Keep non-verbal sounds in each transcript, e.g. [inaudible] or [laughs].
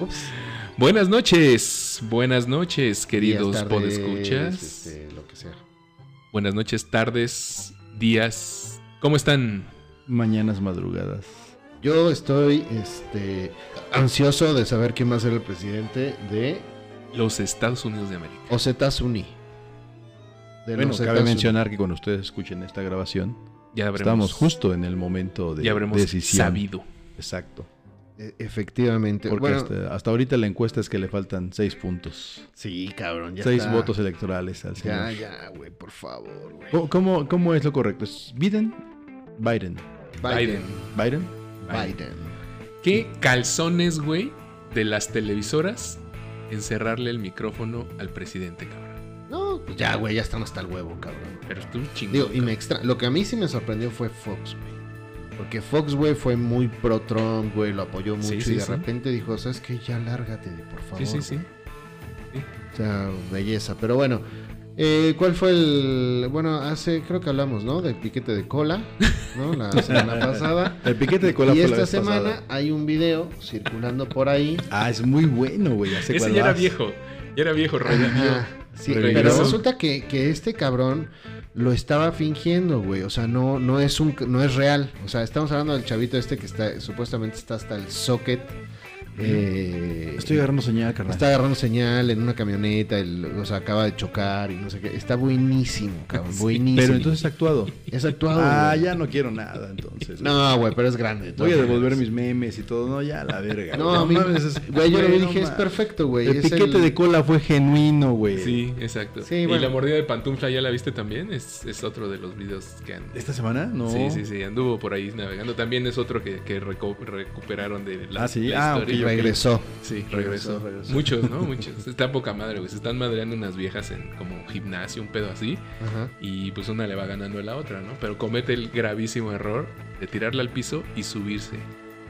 Ups. Buenas noches, buenas noches, queridos Días, tardes, podescuchas. este, lo que sea. Buenas noches, tardes, días. ¿Cómo están? Mañanas madrugadas. Yo estoy este, ansioso de saber quién va a ser el presidente de Los Estados Unidos de América. Ozetas Uni. Bueno, cabe mencionar que cuando ustedes escuchen esta grabación, Ya habremos, estamos justo en el momento de ya habremos decisión. sabido. Exacto. E- efectivamente. Porque bueno, hasta, hasta ahorita la encuesta es que le faltan seis puntos. sí, cabrón. Ya seis está. votos electorales al Ya, señor. ya, güey, por favor, güey. ¿Cómo, cómo, cómo es lo correcto? ¿Es Biden? Biden. Biden. ¿Biden? Biden. ¿Qué calzones, güey, de las televisoras encerrarle el micrófono al presidente, cabrón? No, pues ya, güey, ya están hasta el huevo, cabrón. Pero tú chingón. Digo, y cabrón. me extra... Lo que a mí sí me sorprendió fue Fox, güey. Porque Fox, güey, fue muy pro Trump, güey, lo apoyó mucho Sí, y de sí. repente dijo, ¿sabes qué? Ya lárgate, por favor. Sí, sí, sí. güey". O sea, belleza. Pero bueno, eh, ¿cuál fue el...? Bueno, hace, creo que hablamos, ¿no? Del piquete de cola, ¿no? La [laughs] semana pasada. El piquete de cola y fue la esta vez semana pasada. hay un video circulando por ahí. Ah, es muy bueno, güey. Ese cuál ya era viejo. Ya era viejo, revivió. Sí, pero resulta que, que este cabrón lo estaba fingiendo, güey. O sea, no, no es un no es real. O sea, estamos hablando del chavito este que está, supuestamente está hasta el socket. Eh, Estoy agarrando señal, carnal. Está agarrando señal en una camioneta, el- o sea, acaba de chocar y no sé qué. Está buenísimo, cabrón. Sí, buenísimo. Pero entonces actuado. es actuado. Ah, güey. ya no quiero nada, entonces. No, güey, pero es grande. de Voy a devolver maneras. mis memes y todo. No, ya la verga. No, a mí, mames, es- güey, yo no dije, es perfecto, güey. El es piquete de cola fue genuino, güey. Sí, exacto. Sí, y bueno. la mordida de pantufla ya la viste también. Es, es otro de los videos que han. ¿Esta semana? No. Sí, sí, sí, anduvo por ahí navegando. También es otro que, recuperaron de la, Ah, sí. la Ah, historia. Regresó. Sí, Regresó, regresó. regresó. Muchos, ¿no? [laughs] Muchos. Está poca madre, güey. Se están madreando unas viejas en como gimnasio, un pedo así. Ajá. Y pues una le va ganando a la otra, ¿no? Pero comete el gravísimo error de tirarla al piso y subirse.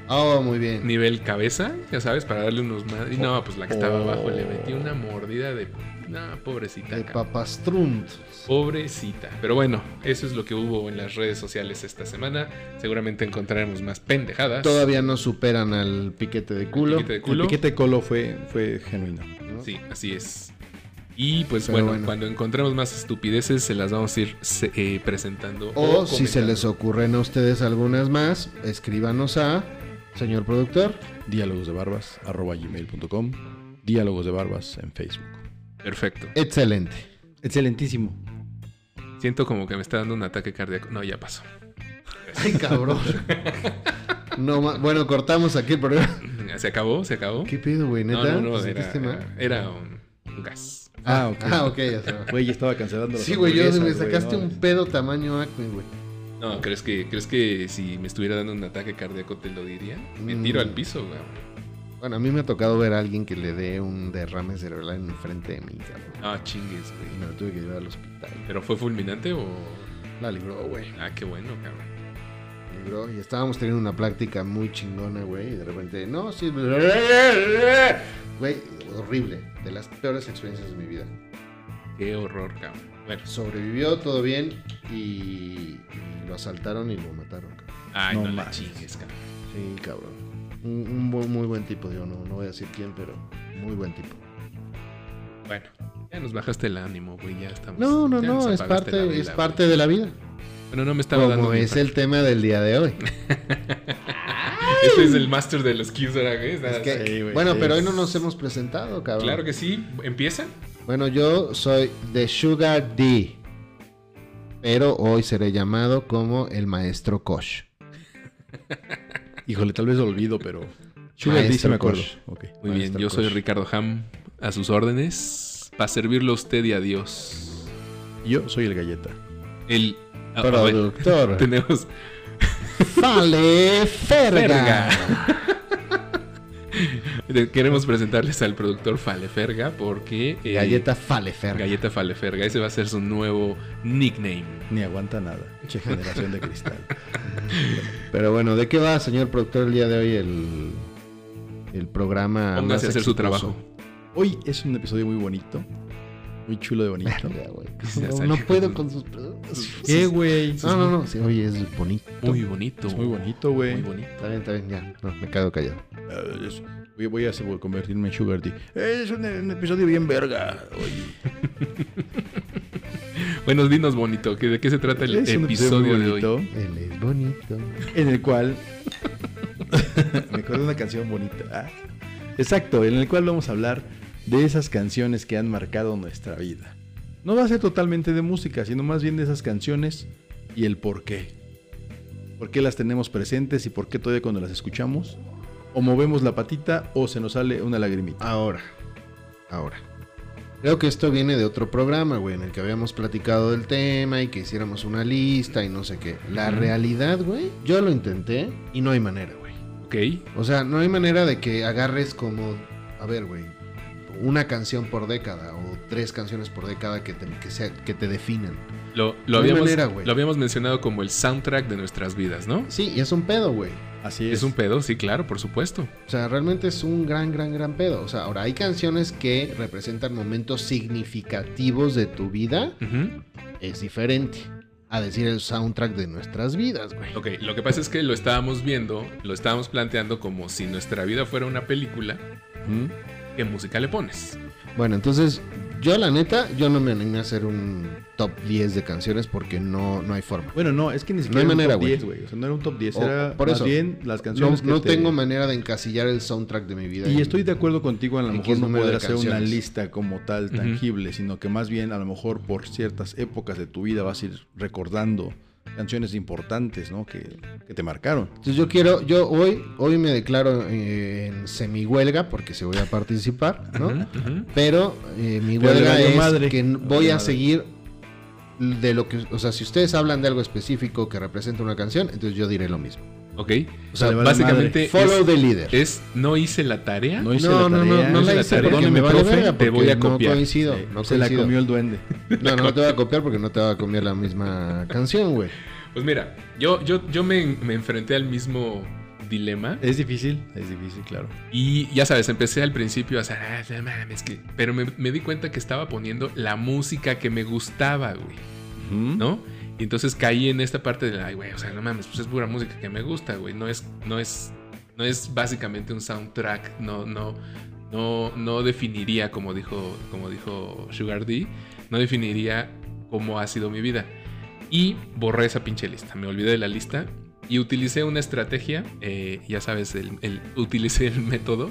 Oh, muy bien. Nivel cabeza, ya sabes, para darle unos más. Y no, pues la que estaba abajo le metió una mordida de. No, pobrecita. De papastrunt. Pobrecita. Pero bueno, eso es lo que hubo en las redes sociales esta semana. Seguramente encontraremos más pendejadas. Todavía no superan al piquete de culo. Piquete de El culo. piquete de colo fue, fue genuino. ¿no? Sí, así es. Y pues bueno, bueno. cuando encontremos más estupideces, se las vamos a ir eh, presentando. O si se les ocurren a ustedes algunas más, escríbanos a señor productor. Diálogos de barbas, arroba gmail.com. Diálogos de barbas en Facebook. Perfecto. Excelente. Excelentísimo. Siento como que me está dando un ataque cardíaco. No, ya pasó. Ay, cabrón. No, bueno, cortamos aquí el programa. Se acabó, se acabó. ¿Qué pedo, güey? No, ¿Neta? no, no, ¿Te era, mal? un, un gas. Ah, ok. Ah, ok, ya. Güey, ya estaba cancelando Sí, güey, yo me sacaste no, un pedo tamaño acme, güey. No, ¿crees que, ¿crees que si me estuviera dando un ataque cardíaco te lo diría? Me Mm. tiro al piso, güey. Bueno, a mí me ha tocado ver a alguien que le dé un derrame cerebral en frente de mí, cabrón. Ah, chingues, Y güey. me lo tuve que llevar al hospital. ¿Pero fue fulminante o...? La libró, güey. Ah, qué bueno, cabrón. libró y estábamos teniendo una plática muy chingona, güey, y de repente, no, sí, güey, horrible, de las peores experiencias de mi vida. Qué horror, cabrón. Bueno. Sobrevivió todo bien y, y lo asaltaron y lo mataron, cabrón. Ay, No no, la chingues, cabrón. Sí, cabrón. Un, muy buen tipo, digo, no, no voy a decir quién, pero muy buen tipo. Bueno, ya nos bajaste el ánimo, güey. Ya estamos. No, no, no, es parte, vela, es güey. parte de la vida. Bueno, no me estaba dando. Como es el tema del día de hoy. [laughs] Este es el master de los. Es que- Sí, güey, bueno, pero hoy no nos hemos presentado, cabrón. Claro que sí. ¿Empiezan? Bueno, yo soy de Sugar D. Pero hoy seré llamado como el maestro Kosh. Híjole, tal vez lo olvido, pero. Sugar D Maestro sí me acuerdo. Muy bien, yo soy. Ricardo Ham, a sus órdenes, para servirle a usted y a Dios. Yo soy el galleta. El. ah, a ver, Productor. [laughs] tenemos. Vale, Ferga. Queremos presentarles al productor Faleferga porque. eh, Galleta Faleferga. Galleta Faleferga. Ese va a ser su nuevo nickname. Ni aguanta nada. Che, generación de cristal. Pero bueno, ¿de qué va, señor productor, el día de hoy el, el programa. Póngase a su trabajo. Hoy es un episodio muy bonito. Muy chulo de bonito. Verga, güey. [laughs] Ya No, puedo con sus preguntas. ¿Qué, güey? No, no, no. Sí, oye, es bonito. Muy bonito. Es muy bonito, güey. Muy bonito. Está bien, está bien, ya. No, me quedo callado. Eh, es- Voy, voy a hacer- voy a convertirme en Sugar D. Es un, un episodio bien verga. Oye, [laughs] Bueno, dinos bonito, ¿que ¿de qué se trata el es episodio de hoy? bonito Él es bonito. En el cual. [laughs] me acuerdo de una canción bonita. Ah, Exacto, en el cual vamos a hablar de esas canciones que han marcado nuestra vida. No va a ser totalmente de música, sino más bien de esas canciones y el por qué. ¿Por qué las tenemos presentes y por qué todavía cuando las escuchamos? O movemos la patita o se nos sale una lagrimita. Ahora, ahora. Creo que esto viene de otro programa, güey, en el que habíamos platicado del tema y que hiciéramos una lista y no sé qué. La realidad, güey, yo lo intenté y no hay manera, güey. Ok. O sea, no hay manera de que agarres como, a ver, güey, una canción por década o tres canciones por década que te, que sea- que te definan. Lo, hay habíamos, manera, güey. lo habíamos mencionado como el soundtrack de nuestras vidas, ¿no? Sí, y es un pedo, güey. Así es. Es un pedo, sí, claro, por supuesto. O sea, realmente es un gran, gran, gran pedo. O sea, ahora hay canciones que representan momentos significativos de tu vida. Es diferente a decir el soundtrack de nuestras vidas, güey. Ok, lo que pasa es que lo estábamos viendo, lo estábamos planteando como si nuestra vida fuera una película, Ujú. ¿Qué música le pones? Bueno, entonces, yo la neta, yo no me animé a hacer un top 10 de canciones porque no, no hay forma. Bueno, no, es que ni No siquiera hay era un top güey. 10, güey. O sea, no era un top 10, O- era por más eso. bien las No, canciones que no te- tengo manera de encasillar el soundtrack de mi vida. Y en- estoy de acuerdo contigo, a lo mejor no poder de hacer una lista como tal tangible, sino que más bien a lo mejor por ciertas épocas de tu vida vas a ir recordando canciones importantes, ¿no? Que, que te marcaron. Entonces yo quiero, yo hoy, hoy me declaro eh, en semihuelga porque se voy a participar, ¿no? Pero eh, mi huelga es madre. que voy a madre. seguir de lo que, o sea, si ustedes hablan de algo específico que representa una canción, entonces yo diré lo mismo. Ok. O sea, vale Básicamente follow es, the leader. es no hice la tarea. No hice No, la no, no, tarea. no hice la tarea. Perdóneme, vale profe, te voy a copiar. No coincido, Sí, no se la comió el duende. No, no te voy a copiar porque no te voy a copiar la misma canción, güey. Pues mira, yo, yo, yo me, me enfrenté al mismo dilema. Es difícil, es difícil, claro. Y ya sabes, empecé al principio a hacer, "Ah, no mames, que... pero me, me di cuenta que estaba poniendo la música que me gustaba, güey. ¿no? Y entonces caí en esta parte de, ay, güey, o sea, no mames, pues es pura música que me gusta, güey, no es, no es, no es básicamente un soundtrack, no, no, no, no definiría, como dijo, como dijo Sugar D, no definiría cómo ha sido mi vida. Y borré esa pinche lista, me olvidé de la lista y utilicé una estrategia, eh, ya sabes, el, el- utilicé el método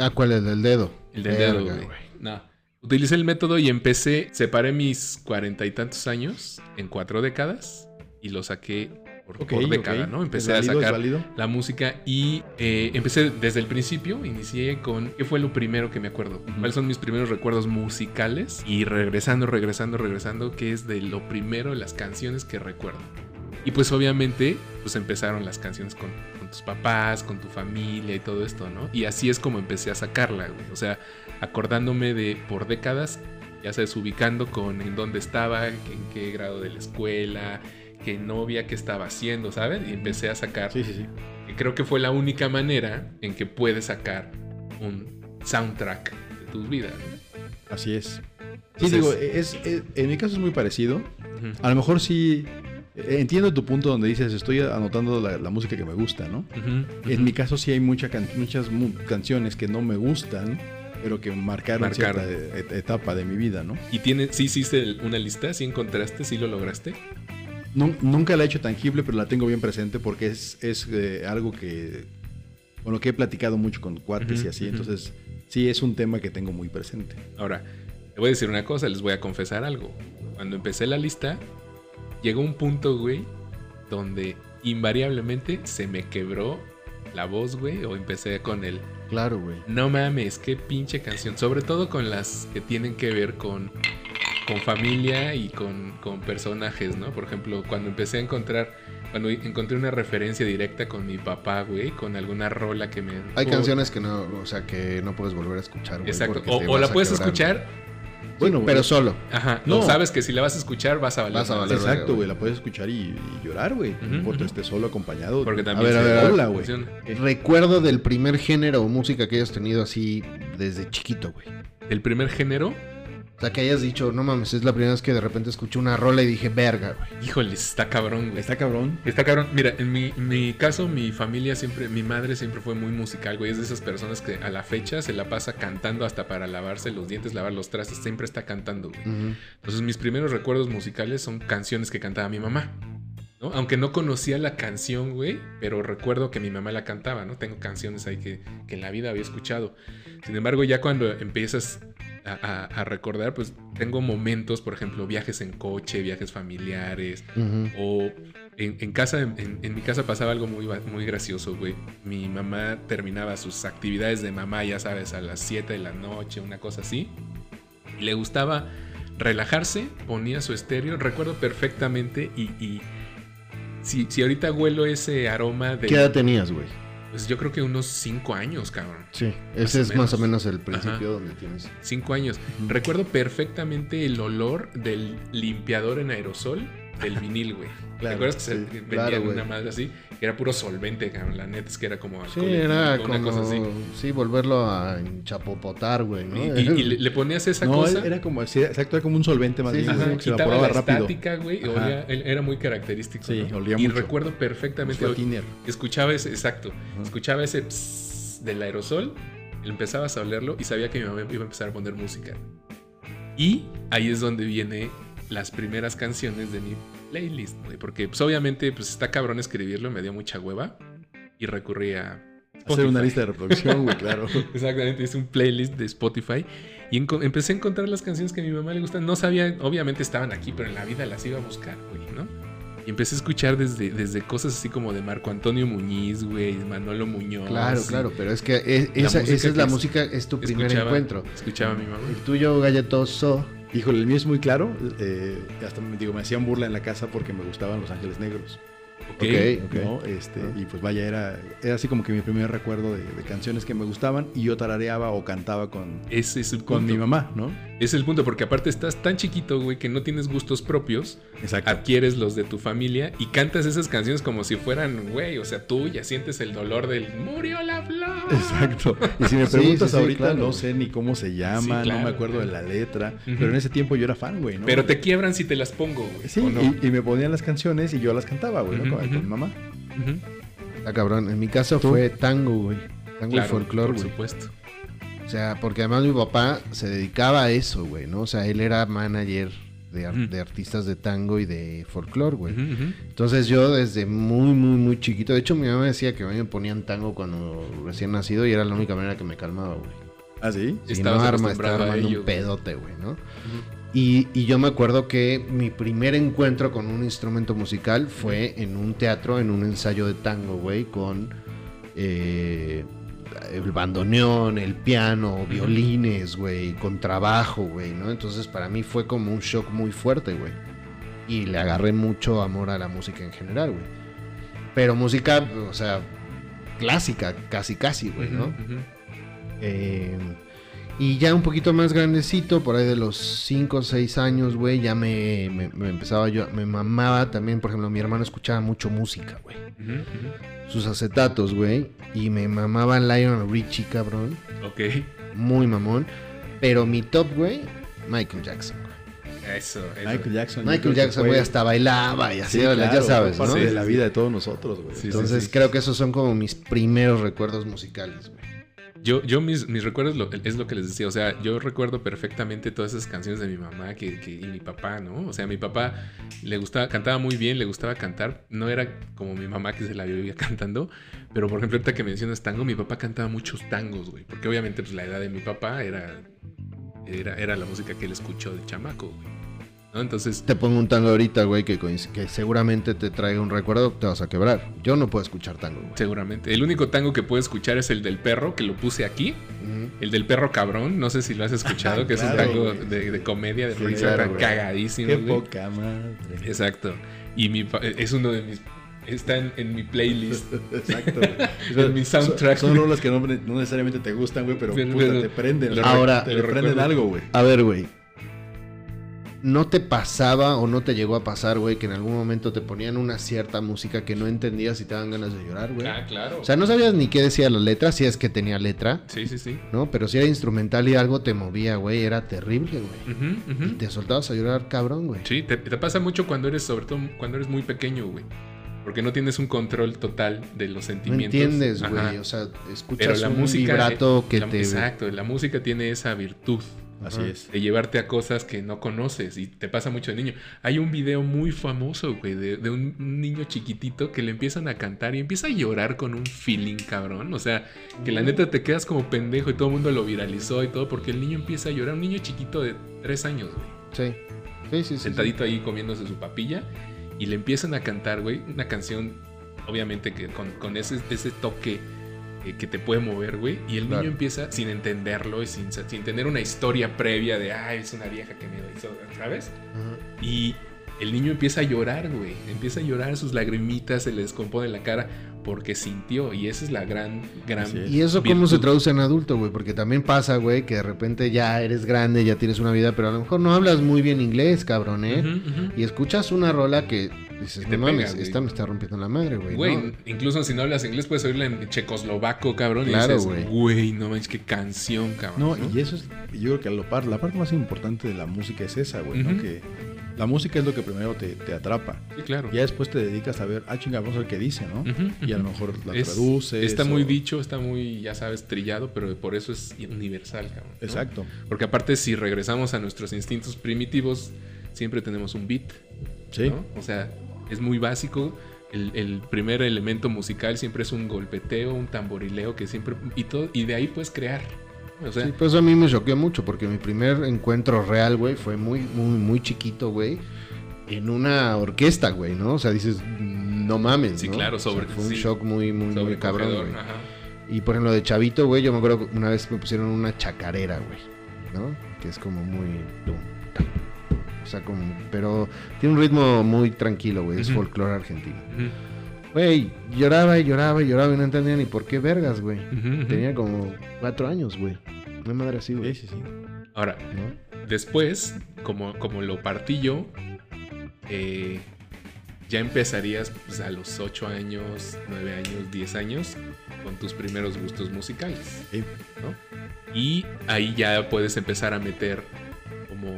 ¿A cuál es el dedo? el del Verga, dedo, güey. No. Utilicé el método y empecé, separé mis cuarenta y tantos años en cuatro décadas y lo saqué por, Ok, por década, ok. ¿no? Empecé ¿Es a válido, es sacar la música y eh, empecé desde el principio, inicié con qué fue lo primero que me acuerdo, Ujú. cuáles son mis primeros recuerdos musicales y regresando, regresando, regresando, qué es de lo primero las canciones que recuerdo. Y pues obviamente, pues empezaron las canciones con, con tus papás, con tu familia y todo esto, ¿no? Y así es como empecé a sacarla, güey. O sea, acordándome de por décadas, ya sabes, ubicando con en dónde estaba, en qué grado de la escuela, qué novia, qué estaba haciendo, ¿sabes? Y empecé a sacar Sí, sí, sí. creo que fue la única manera en que puedes sacar un soundtrack de tu vida. ¿no? Así es. Sí, Entonces- digo, es, es- en mi caso es muy parecido. A lo mejor sí. eh, Entiendo tu punto donde dices, estoy anotando la, la música que me gusta, ¿no? En mi caso sí hay mucha can- muchas mu- canciones que no me gustan, pero que marcaron, Marcaron. cierta et- etapa de mi vida, ¿no? ¿Y tiene, sí hiciste una lista? ¿Sí encontraste? ¿Sí lo lograste? Nun- nunca la he hecho tangible, pero la tengo bien presente porque es, es eh, algo que, lo que he platicado mucho con cuates y así, entonces sí es un tema que tengo muy presente. Ahora, te voy a decir una cosa, les voy a confesar algo. Cuando empecé la lista, llegó un punto, güey, donde invariablemente se me quebró la voz, güey, o empecé con el Claro, güey. no mames, qué pinche canción. Sobre todo con las que tienen que ver con, con familia y con, con personajes, ¿no? Por ejemplo, cuando empecé a encontrar, cuando encontré una referencia directa con mi papá, güey, con alguna rola que me... Hay Oh, canciones que no, o sea, que no puedes volver a escuchar, güey. Exacto. O, la puedes quebrar. escuchar Bueno, pero güey. solo. Ajá. No. Sabes que si la vas a escuchar vas a valer. Vas a valer. Exacto, güey. La puedes escuchar y, y llorar, güey. No importa ujú. esté solo acompañado. Porque también a se ver, a ver. Hola, güey. funciona. Recuerdo del primer género o música que hayas tenido así desde chiquito, güey. El primer género, O sea, que hayas dicho, no mames, es la primera vez que de repente escuché una rola y dije, verga, güey. híjole, está cabrón, güey. Está cabrón. Está cabrón. Mira, en mi, mi caso, mi familia siempre, mi madre siempre fue muy musical, güey. Es de esas personas que a la fecha se la pasa cantando hasta para lavarse los dientes, lavar los trastes, siempre está cantando, güey. Entonces mis primeros recuerdos musicales son canciones que cantaba mi mamá. ¿no? Aunque no conocía la canción, güey, pero recuerdo que mi mamá la cantaba, ¿no? Tengo canciones ahí que, que en la vida había escuchado. Sin embargo, ya cuando empiezas a, recordar, pues tengo momentos, por ejemplo, viajes en coche, viajes familiares, o en, en casa, en, mi casa pasaba algo muy, muy gracioso, güey. Mi mamá terminaba sus actividades de mamá, ya sabes, a las 7 de la noche, una cosa así. Le gustaba relajarse, ponía su estéreo, recuerdo perfectamente y... y si, si ahorita huelo ese aroma de... ¿Qué edad tenías, güey? Pues yo creo que unos 5 años, cabrón. Sí, ese es más o menos. el principio Ajá. donde tienes. 5 años. Recuerdo perfectamente el olor del limpiador en aerosol del vinil, güey. ¿Te Claro, acuerdas que se sí, vendían claro, una madre así? Que era puro solvente, cabrón. La neta es que era como Sí, alcohol era etílico, una como, cosa así. sí, volverlo a enchapopotar, güey, ¿no? Y, y- y [laughs] le, le ponías esa No, cosa. era como, sí, exacto, era como un solvente más Sí, bien, sí, sí. que se quitaba evaporaba la rápido. estática, güey. olía- era muy característico. Sí, ¿no? olía y mucho. recuerdo perfectamente. Fue a tiner. Escuchaba ese, exacto. Ajá. Escuchaba ese pss del aerosol, empezabas a olerlo y sabía que mi mamá iba a empezar a poner música. Y ahí es donde viene las primeras canciones de mi playlist, güey, porque pues, obviamente pues está cabrón escribirlo, me dio mucha hueva y recurrí a Hacer una Spotify. lista de reproducción, güey, claro. [laughs] Exactamente, hice un playlist de Spotify y empecé a encontrar las canciones que a mi mamá le gustan. No sabía, obviamente estaban aquí, pero en la vida las iba a buscar, güey, ¿no? Y empecé a escuchar desde, desde cosas así como de Marco Antonio Muñiz, güey, Manolo Muñoz. Claro, y claro, pero es que es- La esa, esa es la es- música, es tu primer encuentro. Escuchaba a mi mamá. El tuyo galletoso. Híjole, el mío es muy claro. eh, hasta me digo, me hacían burla en la casa porque me gustaban Los Ángeles Negros. Ok. Ok, ok. ¿no? Este, Ah. Y pues vaya, era, era así como que mi primer recuerdo de, de canciones que me gustaban y yo tarareaba o cantaba con, Ese es el con punto. mi mamá, ¿no? Es el punto, porque aparte estás tan chiquito, güey, que no tienes gustos propios, Exacto. adquieres los de tu familia y cantas esas canciones como si fueran, güey, o sea, tú ya sientes el dolor del murió la flor. Exacto. Y si me preguntas sí, sí, ahorita, claro, no sé ni cómo se llama, Sí, no me acuerdo de la letra, pero en ese tiempo yo era fan, güey, ¿no? Pero te quiebran si te las pongo, güey. Sí, ¿o no? y, y me ponían las canciones y yo las cantaba, güey, ¿no? Ujú, con, mi mamá. Está cabrón. En mi caso ¿Tú? fue tango, güey. Tango Claro, y folclore, por güey. supuesto. O sea, porque además mi papá se dedicaba a eso, güey, ¿no? O sea, él era manager de, ar- Ujú. de artistas de tango y de folclore, güey. Entonces yo desde muy, muy, muy chiquito, de hecho mi mamá decía que a mí me ponían tango cuando recién nacido y era la única manera que me calmaba, güey. ¿Ah, sí? Si no arma, estaba a armando ello, un pedote, güey, ¿no? Y, y yo me acuerdo que mi primer encuentro con un instrumento musical fue en un teatro, en un ensayo de tango, güey, con eh, el bandoneón, el piano, violines, güey, con trabajo, güey, ¿no? Entonces para mí fue como un shock muy fuerte, güey. Y le agarré mucho amor a la música en general, güey. Pero música, o sea, clásica, casi, casi, güey, ¿no? Eh, y ya un poquito más grandecito, por ahí de los 5 o 6 años, güey, ya me, me- me empezaba yo, me mamaba también, por ejemplo, mi hermano escuchaba mucho música, güey. Sus acetatos, güey. Y me mamaba Lionel Richie, cabrón. Ok. Muy mamón. Pero mi top, güey, Michael Jackson. güey. Eso, eso. Michael Jackson. Michael Jackson, güey, hasta bailaba y así, Sí, ya sabes, ¿no? parte de la vida sí. de todos nosotros, güey. Sí, sí, Entonces sí. creo que esos son como mis primeros recuerdos musicales, güey. Yo, yo mis, mis recuerdos es lo que les decía. O sea, yo recuerdo perfectamente todas esas canciones de mi mamá que, que- y mi papá, ¿no? O sea, mi papá le gustaba, cantaba muy bien, le gustaba cantar. No era como mi mamá que se la vivía [laughs] cantando. Pero por ejemplo, ahorita que mencionas tango, mi papá cantaba muchos tangos, güey. Porque obviamente, pues la edad de mi papá era. Era, era la música que él escuchó de chamaco, güey. ¿No? Entonces. Te pongo un tango ahorita, güey, que, seguramente te traiga un recuerdo, te vas a quebrar. Yo no puedo escuchar tango, güey. Seguramente. El único tango que puedo escuchar es el del perro, que lo puse aquí. El del perro cabrón, no sé si lo has escuchado, [laughs] que es un tango de, de comedia, de Sí, risa, claro, cagadísimo. Qué güey. poca madre. Exacto. Y mi, pa- es uno de mis. Está en, en mi playlist. [laughs] Exacto. [laughs] En mi soundtrack. Son, son rolas que no, no necesariamente te gustan, güey, pero, Pero- puta, pero- te prenden. Ahora- te prenden algo, güey. A ver, güey. ¿No te pasaba o no te llegó a pasar, güey, que en algún momento te ponían una cierta música que no entendías y te daban ganas de llorar, güey? Ah, claro. O sea, no sabías ni qué decía la letra, si es que tenía letra, sí, sí, sí. ¿no? Pero si era instrumental y algo te movía, güey, era terrible, güey. Ujú, ujú. Y te soltabas a llorar, cabrón, güey. Sí, te, te pasa mucho cuando eres, sobre todo cuando eres muy pequeño, güey. Porque no tienes un control total de los No sentimientos. entiendes, Ajá. güey. O sea, Pero escuchas la un música. vibrato que la- te... Exacto, la música tiene esa virtud Así es. de llevarte a cosas que no conoces y te pasa mucho de niño. Hay un video muy famoso, güey, de, de un niño chiquitito que le empiezan a cantar y empieza a llorar con un feeling, cabrón. O sea, que la neta te quedas como pendejo y todo el mundo lo viralizó y todo porque el niño empieza a llorar. Un niño chiquito de tres años, güey. Sí. Sí, sí, sí, sí. sentadito ahí comiéndose su papilla y le empiezan a cantar, güey, una canción, obviamente que con, con ese, ese toque eh, que te puede mover, güey, y el Claro. niño empieza sin entenderlo y sin, sin tener una historia previa de, ay, es una vieja que me lo hizo, ¿sabes? Y el niño empieza a llorar, güey, empieza a llorar, sus lagrimitas se le descompone la cara porque sintió, y esa es la gran, gran... Es. ¿Y eso cómo virtud. se traduce en adulto, güey? Porque también pasa, güey, que de repente ya eres grande, ya tienes una vida, pero a lo mejor no hablas muy bien inglés, cabrón, ¿eh? Y escuchas una rola que dices, no mames, pega, esta me está rompiendo la madre, güey. Güey, ¿no? incluso si no hablas inglés puedes oírla en checoslovaco, cabrón. Claro, y dices, güey. güey, no manches, qué canción, cabrón. No, y eso es, yo creo que lo par- la parte más importante de la música es esa, güey, ¿no? Ujú. Que la música es lo que primero te, te atrapa. Sí, claro. Ya después te dedicas a ver, ah, chinga, vamos a ver qué dice, ¿no? Y a lo mejor la Es- traduces. Está o- muy dicho, está muy, ya sabes, trillado, pero por eso es universal, cabrón. ¿no? Exacto. Porque aparte, si regresamos a nuestros instintos primitivos, siempre tenemos un beat. Sí. ¿no? O sea, es muy básico. El, el primer elemento musical siempre es un golpeteo, un tamborileo que siempre. Y, todo, y de ahí puedes crear. O sea, Sí, pues a mí me choqueó mucho porque mi primer encuentro real, güey, fue muy, muy, muy chiquito, güey. En una orquesta, güey, ¿no? O sea, dices, no mames, Sí, ¿no? claro, O sea, sobre- fue un sí. shock muy, muy, muy cabrón, güey. Y por ejemplo, de chavito, güey, yo me acuerdo que una vez me pusieron una chacarera, güey, ¿no? Que es como muy... tum. O sea, como... Pero tiene un ritmo muy tranquilo, güey, es folclore argentino. Güey, lloraba y lloraba y lloraba y no entendía ni por qué vergas, güey. Tenía como cuatro años, güey. Una madre así, Sí, güey. sí, sí. Ahora, ¿no? Después, como, como lo partí yo, eh, ya empezarías pues, a los 8 años, 9 años, 10 años con tus primeros gustos musicales. Sí. ¿no? Y ahí ya puedes empezar a meter como,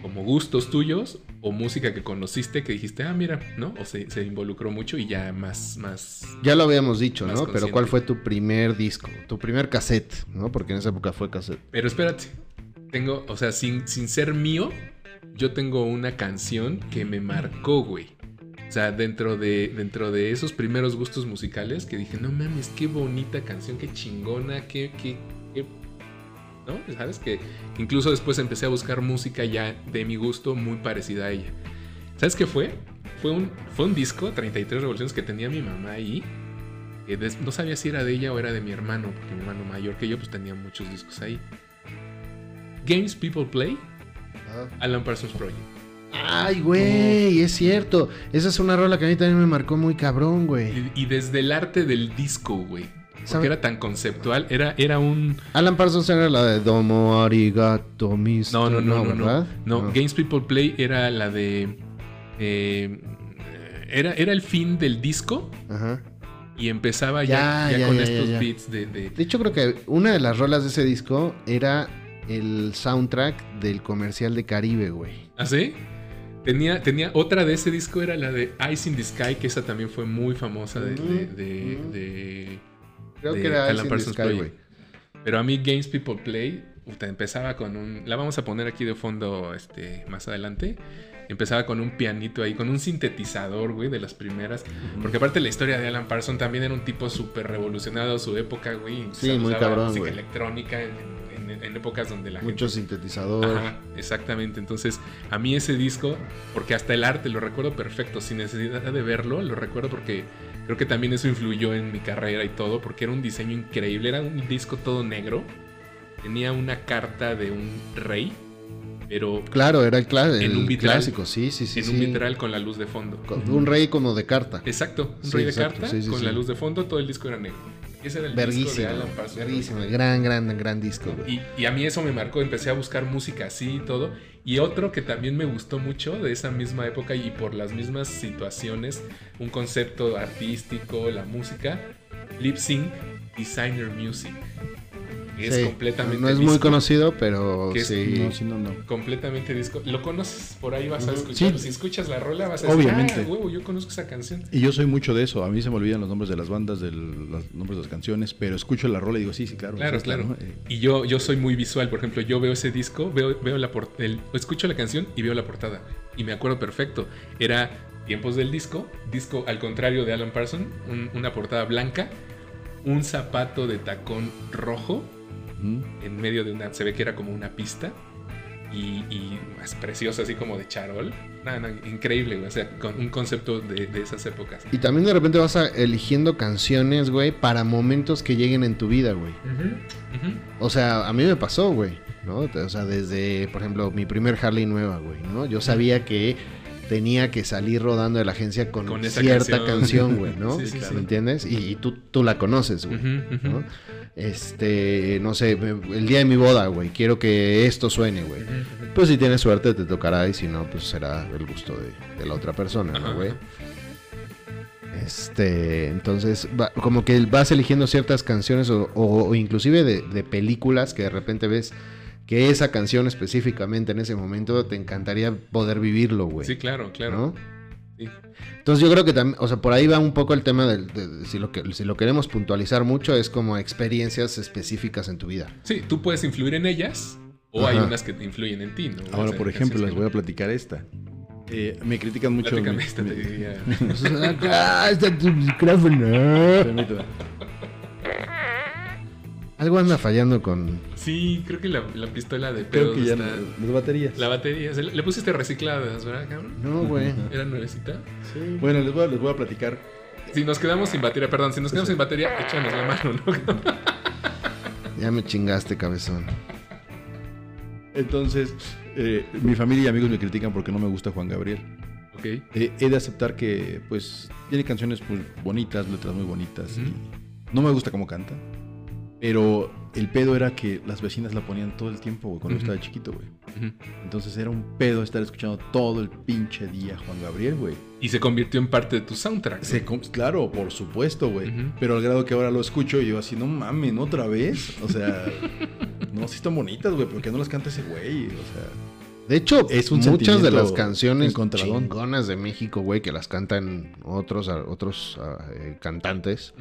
como gustos tuyos o música que conociste que dijiste, ah, mira, ¿no? O se, se involucró mucho y ya más, más... Ya lo habíamos dicho, ¿no? Pero. ¿cuál fue tu primer disco? Tu primer cassette, ¿no? Porque en esa época fue cassette. Pero espérate, tengo, o sea, sin, sin ser mío, yo tengo una canción que me marcó, güey. O sea, dentro de, dentro de esos primeros gustos musicales que dije, no mames, qué bonita canción, qué chingona, qué-". ¿No? ¿Sabes? Que, incluso después empecé a buscar música ya de mi gusto muy parecida a ella. ¿Sabes qué fue? Fue un, fue un disco, 33 revoluciones, que tenía mi mamá ahí. des- no sabía si era de ella o era de mi hermano, porque mi hermano mayor que yo pues tenía muchos discos ahí. Games People Play, Alan Parsons Project. Ay, güey, es cierto. Esa es una rola que a mí también me marcó muy cabrón, güey. Y, y desde el arte del disco, güey. Porque era tan conceptual, era, era un... Alan Parsons era la de Domo Arigato Mister. No, no, no, no, no. No, Games People Play era la de... eh, era, era el fin del disco Ajá. y empezaba ya, Ya, con ya, estos beats de... de- De hecho, creo que una de las rolas de ese disco era el soundtrack del comercial de Caribe, güey. ¿Ah, sí? Tenía, tenía otra de ese disco, era la de Ice in the Sky, que esa también fue muy famosa de... de- de- Ujú. de- Creo de que era Alan Parsons Sky, Project. Pero a mí Games People Play, puta, empezaba con un... La vamos a poner aquí de fondo este, más adelante. Empezaba con un pianito ahí, con un sintetizador, güey, de las primeras. Porque aparte la historia de Alan Parsons también era un tipo súper revolucionado a su época, güey. Sí, muy cabrón, música electrónica en, en- en épocas donde la Mucho gente... sintetizador. Ajá, exactamente. Entonces, a mí ese disco, porque hasta el arte lo recuerdo perfecto, sin necesidad de verlo, lo recuerdo porque creo que también eso influyó en mi carrera y todo, porque era un diseño increíble, era un disco todo negro, tenía una carta de un rey, pero Claro, era el, En un vitral. clásico, sí, sí, sí. en sí. un vitral con la luz de fondo. Con Un rey como de carta. Exacto, un Sí, rey de carta sí, con la luz de fondo, todo el disco era negro. Ese era el disco de. Alan Parsons. Verguísimo. Gran, gran, gran disco. Y, y a mí eso me marcó, empecé a buscar música así y todo. Y otro que también me gustó mucho de esa misma época y por las mismas situaciones, un concepto artístico, la música, Lip Sync Designer Music. Es Sí, completamente No es muy conocido, pero Que es- sí. No, sí, no, no. Completamente disco. Lo conoces, por ahí vas a escucharlo. Sí. Si escuchas la rola vas a decir, Obviamente. ah, huevo, yo conozco esa canción. Y yo soy mucho de eso. A mí se me olvidan los nombres de las bandas, de los nombres de las canciones, pero escucho la rola y digo, sí, sí, claro. Claro, claro. ¿no? Eh, Y yo, yo soy muy visual, por ejemplo, yo veo ese disco, veo, veo la el- escucho la canción y veo la portada. Y me acuerdo perfecto. Era tiempos del disco, disco al contrario de Alan Parsons, un- una portada blanca, un zapato de tacón rojo ujú. en medio de una, se ve que era como una pista. Y, y es precioso, así como de charol. Nada, nada, increíble, güey. O sea, con un concepto de, de esas épocas. Y también de repente vas a- eligiendo canciones, güey, para momentos que lleguen en tu vida, güey. O sea, a mí me pasó, güey, ¿no? O sea, desde, por ejemplo, mi primer Harley nueva, güey, ¿no? Yo sabía que tenía que salir rodando de la agencia con, cierta canción. güey, ¿no? [laughs] Sí, sí, ¿Me entiendes? Y, y tú, tú la conoces, güey. Este, no sé, el día de mi boda, güey, quiero que esto suene, güey. Pues si tienes suerte te tocará y si no, pues será el gusto de, de la otra persona, ¿no, güey? Este, entonces, va- como que vas eligiendo ciertas canciones o, o- o inclusive de, de películas que de repente ves que esa canción específicamente en ese momento te encantaría poder vivirlo, güey. Sí, claro, claro. ¿no? Sí. Entonces yo creo que también, o sea, por ahí va un poco el tema del, de- de- si, lo que, si lo queremos puntualizar mucho, es como experiencias específicas en tu vida. Sí, tú puedes influir en ellas o hay unas que te influyen en ti, ¿no? Ahora, por ejemplo, les voy a platicar esta. Eh, me critican mucho. Platícame mi- esta, mi- te diría. [laughs] [laughs] Algo anda fallando con... Sí, creo que la, la pistola de Creo pedos que ya está... no- las baterías. La batería, le pusiste recicladas, ¿verdad, cabrón? No, güey. [laughs] ¿Era nuevecita? Bueno, les voy, a, les voy a platicar. Si nos quedamos sin batería, perdón, si nos quedamos sin batería, échanos la mano, ¿no? [laughs] Ya me chingaste, cabezón. Entonces, eh, mi familia y amigos me critican porque no me gusta Juan Gabriel. ok. Eh, he de aceptar que, pues, tiene canciones muy bonitas, letras muy bonitas. Y no me gusta cómo canta. Pero el pedo era que las vecinas la ponían todo el tiempo, güey, cuando yo estaba chiquito, güey. Entonces era un pedo estar escuchando todo el pinche día Juan Gabriel, güey. Y se convirtió en parte de tu soundtrack. Se claro, por supuesto, güey. Pero al grado que ahora lo escucho y yo así, no mamen, otra vez. O sea, [laughs] no, sí están bonitas, güey, pero que no las canta ese güey. O sea, De hecho, Es un muchas de las canciones chingonas de México, güey, que las cantan otros, otros eh, cantantes,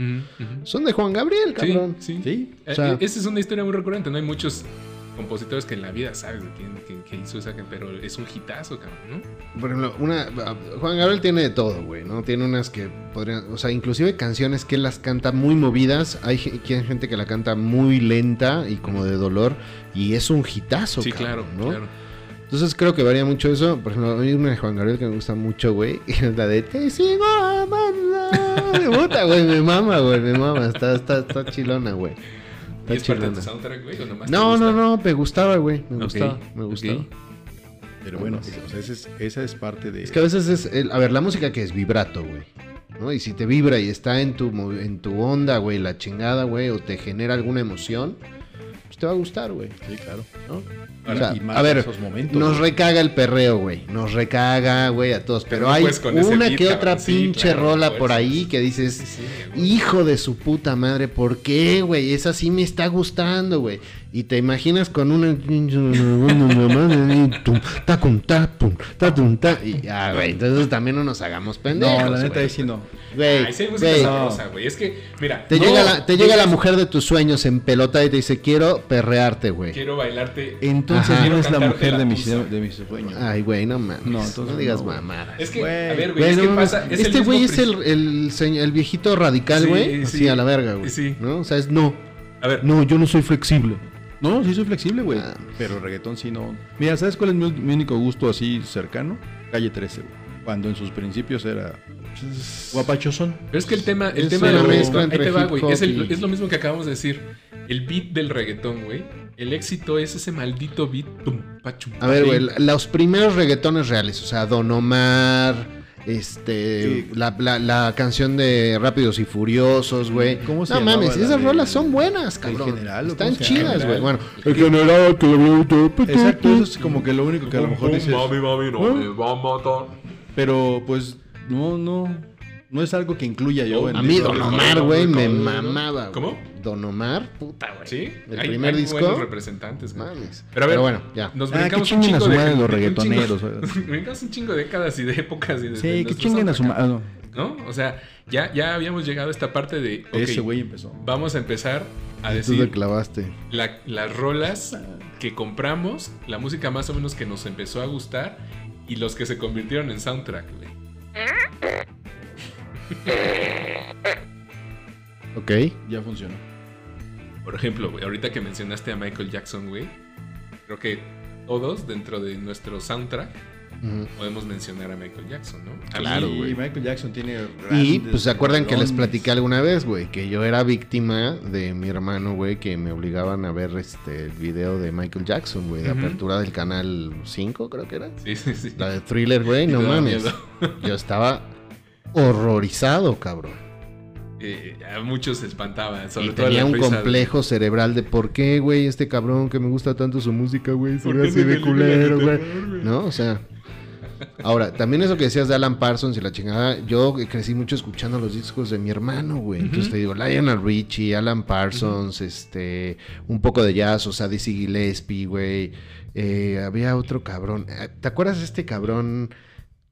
son de Juan Gabriel, Sí, cabrón. sí. sí. Eh, O sea- eh, esa es una historia muy recurrente. No hay muchos compositores que en la vida sabes de quién, quién- quién hizo esa, pero es un hitazo, cabrón, ¿no? Por ejemplo, una, Juan Gabriel tiene de todo, güey, ¿no? Tiene unas que podrían, o sea, inclusive canciones que él las canta muy movidas, hay que hay gente que la canta muy lenta y como de dolor, y es un hitazo, Sí, claro, cabrón, ¿no? claro. Entonces creo que varía mucho eso. Por ejemplo, a mí una de Juan Gabriel que me gusta mucho, güey. [laughs] Es la de Te sigo amando. De puta, güey. Me mama, güey. Me mama. Está, está, está chilona, güey. ¿Y Está es parte de tu chilona. soundtrack, güey? ¿O nomás te No, no, no. Me gustaba, güey. Me Ok, gustaba. Me gustaba. Pero bueno, o sea, esa es, esa es parte de. Es que a veces es. el- a ver, la música que es vibrato, güey. ¿no? Y si te vibra y está en tu, en tu onda, güey, la chingada, güey, o te genera alguna emoción, te va a gustar, güey. Sí, claro. ¿no? Ahora, O sea, y más a ver, esos momentos. Nos güey. recaga el perreo, güey. Nos recaga, güey, a todos. Pero, hay una beat, que otra. Sí, pinche claro, rola por ahí que dices, Sí, hijo de su puta madre, ¿por qué, güey? Esa sí me está gustando, güey. Y te imaginas con una... [laughs] Y ya, güey. Entonces también no nos hagamos pendejos, No, la neta ahí sí no. Güey, Ay, sí hay música güey. sabrosa, güey. Es que, mira. Te, no, llega la, te no llega la dices, mujer de tus sueños en pelota y te dice, quiero perrearte, güey. Quiero bailarte. Entonces Ajá. no es la mujer la de mis, de mis sueños. Ay, güey, no mames. No, No, entonces digas no, mamadas. Es que, Güey. a ver, güey, es no que pasa. Es este güey es el, el, viejito radical, Sí, güey. sí. Sí, a la verga, güey. Sí. ¿No? O sea, es no. A ver, No, yo no soy flexible. No, sí soy flexible, güey. Ah. Pero el reggaetón sí no. Mira, ¿sabes cuál es mi, mi único gusto así cercano? Calle 13, güey. Cuando en sus principios era guapachosón. Pero es que el tema, el Es tema reggaetón, ahí te entre va, güey. Es, el- y- es lo mismo que acabamos de decir. El beat del reggaetón, güey. El éxito es ese maldito beat. tum, pa, chum, A ver, güey, los primeros reggaetones reales, o sea, Don Omar, este, Sí. la, la- la canción de Rápidos y Furiosos, güey. ¿Cómo se no mames, la esas de- rolas son buenas, cabrón. general, ¿o Están chidas, güey. Bueno, El general que Exacto, eso es como que lo único que a lo mejor dices. Mami, mami, no me va a matar. Pero pues no, no, no es algo que incluya yo Oh, en A mí. Don Omar, güey, me mamaba. ¿Cómo? Don Omar, puta, güey. Sí, El hay- primer hay disco. buenos representantes, güey. Mames. Pero a ver, bueno, ya. Nos Ah, brincamos un chinguen a chingo su de madre los [laughs] reggaetoneros, [laughs] brincamos un chingo de décadas y de épocas y de, Sí, que chinguen a su madre. ¿No? O sea, ya, ya habíamos llegado a esta parte de. Ese güey empezó. Vamos a empezar a Tú te decir clavaste. la- las rolas que compramos, la música más o menos que nos empezó a gustar y los que se convirtieron en soundtrack, güey. Ok. Ya funcionó. Por ejemplo, güey, ahorita que mencionaste a Michael Jackson, güey, creo que todos dentro de nuestro soundtrack Podemos mencionar a Michael Jackson, ¿no? Claro, mí- Y güey. Michael Jackson tiene. Y pues se acuerdan que les platiqué alguna vez, güey, que yo era víctima de mi hermano, güey, que me obligaban a ver este el video de Michael Jackson, güey, de apertura del canal 5, creo que era. Sí, sí, sí. La de Thriller, güey, no mames. [laughs] Yo estaba horrorizado, cabrón. Eh, a muchos se espantaban, sobre y todo tenía la un risa de- complejo cerebral de por qué, güey, este cabrón que me gusta tanto su música, güey, se ¿Por ve así de culero, güey. güey? ¿No? O sea. Ahora, también eso que decías de Alan Parsons y la chingada, yo crecí mucho escuchando los discos de mi hermano, güey. Entonces te digo, Lionel Richie, Alan Parsons, este, un poco de jazz, o sea, Dizzy Gillespie, güey. Eh, había otro cabrón. Eh, ¿Te acuerdas de este cabrón?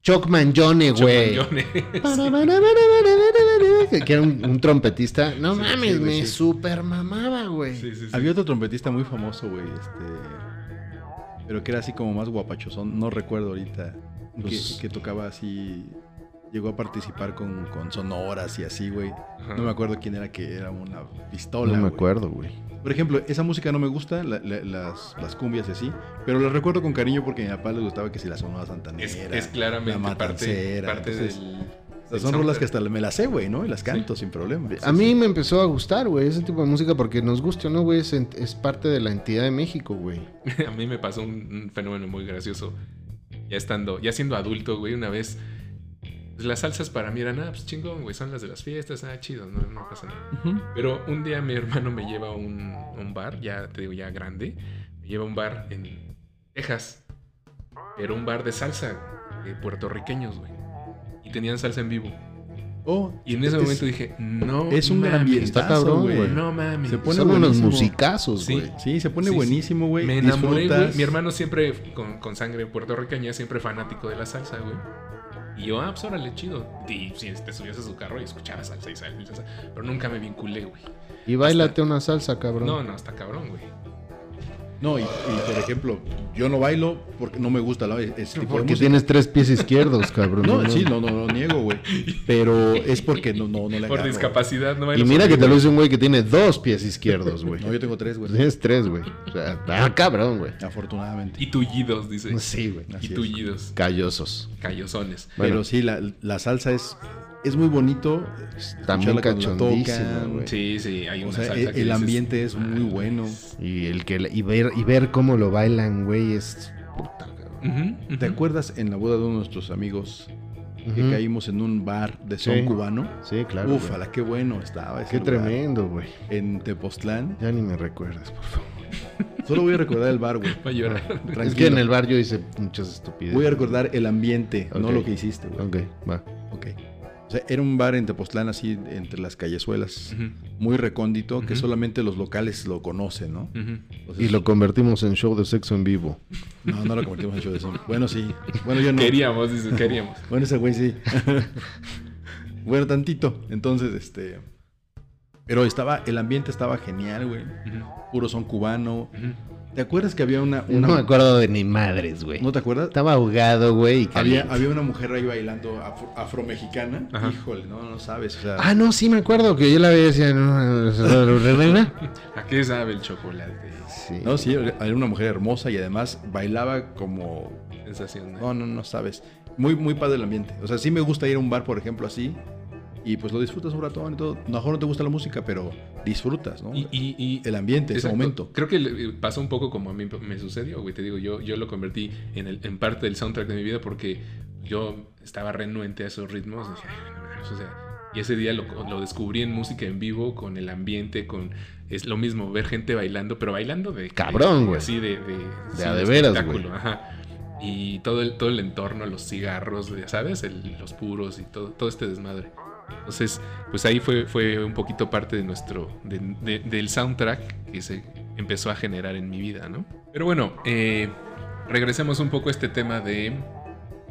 Chuck Mangione, Chuck güey. Mangione. [laughs] Que [laughs] que era un, un trompetista. No Sí, mames, sí, me sí. super mamaba, güey. Sí, sí, sí. Había otro trompetista muy famoso, güey. Este. Pero que era así como más guapachosón. No recuerdo ahorita. Que- Pues- que, tocaba así. Llegó a participar con, con sonoras y así, güey. No me acuerdo quién era que era una pistola. No me acuerdo, güey. Por ejemplo, esa música no me gusta, la- la- las, las cumbias y así, pero las recuerdo con cariño porque a mi papá le gustaba que si la sonora santanera. Es, es claramente la parte, parte entonces, del. del son rolas que hasta me las sé, güey, ¿no? Y las canto sin problema. A mí me empezó a gustar, güey, ese tipo de música porque nos guste o no, güey, es, parte de la entidad de México, güey. [laughs] A mí me pasó un, un fenómeno muy gracioso. Ya estando, ya siendo adulto, güey, una vez. pues, las salsas para mí eran, ah, pues chingón, güey, son las de las fiestas, ah, chido, no, no pasa nada. Ujú. Pero un día mi hermano me lleva a un, un bar, ya te digo, ya grande. Me lleva a un bar en Texas. Era un bar de salsa, de puertorriqueños, güey. Y tenían salsa en vivo. Oh, Y en ese es- momento dije, no. es un gran está cabrón, güey. No mames. Se pone Son unos musicazos, Sí. güey. Sí, se pone Sí, buenísimo, güey. Me enamoré, güey. Mi hermano siempre con, con sangre puertorriqueña, siempre fanático de la salsa, güey. Y yo, ah, pues órale, chido. Y si te subías a su carro y escuchabas salsa y salsa y salsa. Pero nunca me vinculé, güey. Y bailate una salsa, cabrón. No, no, está cabrón, güey. No, y, y, por ejemplo, yo no bailo porque no me gusta la, ese tipo de Porque tienes tres pies izquierdos, cabrón. No, sí, no, no, no niego, güey. Pero es porque no, no, no le [laughs] Por agarro. discapacidad, no Y mira que te lo dice un güey que tiene dos pies izquierdos, güey. No, yo tengo tres, güey. Tienes tres, güey. O sea, ah, cabrón, güey. Afortunadamente. Y tullidos, dice. Sí, güey. Y tullidos. Callosos. Callosones. Bueno. Pero sí, la, la salsa es, es muy bonito. También cuando la cachondísima, tocan. güey. Sí, sí, hay O una sea, salsa el, que el dices, ambiente es muy "Ah, bueno. Y el que y ver y ver cómo lo bailan, güey, es puta, ujú. ¿Te acuerdas en la boda de uno de nuestros amigos que caímos en un bar de son Sí. cubano? Sí, claro. Ufala, qué bueno estaba ese Qué lugar. tremendo, güey. En Tepoztlán. Ya ni me recuerdas, por favor. [laughs] Solo voy a recordar el bar, güey. Va a llorar. Es Tranquilo. que en el bar yo hice muchas estupideces. Voy a recordar el ambiente, no lo que hiciste, güey. Ok, va. Ok. O sea, era un bar en Tepoztlán así entre las callezuelas, muy recóndito, que solamente los locales lo conocen, ¿no? Entonces, Y lo convertimos en show de sexo en vivo. No, no lo convertimos en show de eso. Bueno, sí. Bueno, yo no. Queríamos, dice, queríamos. Bueno, ese güey sí. bueno, tantito. Entonces, este. Pero estaba, el ambiente estaba genial, güey. Puro son cubano. ¿Te acuerdas que había una. No me acuerdo de ni madres, güey. ¿No te acuerdas? Estaba ahogado, güey. Había, había una mujer ahí bailando afro- afromexicana. Ajá. Híjole, no, no sabes. O sea, Ah, no, sí me acuerdo que yo la veía decía, no, reina. ¿A qué sabe el chocolate? Sí. no, sí, era una mujer hermosa y además bailaba como. No, no, no sabes. Muy, muy padre el ambiente. O sea, sí me gusta ir a un bar, por ejemplo, así. Y pues lo disfrutas un ratón y todo. A lo mejor no te gusta la música, pero disfrutas, ¿no? Y, y, y el ambiente, ese momento. Creo que le- pasó un poco como a mí me sucedió, güey. Te digo, yo, yo lo convertí en, el, en parte del soundtrack de mi vida porque yo estaba renuente a esos ritmos. Y ese día lo, lo descubrí en música en vivo, con el ambiente, con... Es lo mismo, ver gente bailando, pero bailando de... Cabrón, güey. Así de... De, sí, a de veras, güey. Ajá. Y todo el, todo el entorno, los cigarros, ¿sabes? El- los puros y todo, todo este desmadre. Entonces, pues ahí fue, fue un poquito parte de nuestro, de- de- del soundtrack que se empezó a generar en mi vida, ¿no? Pero bueno, eh, regresemos un poco a este tema de,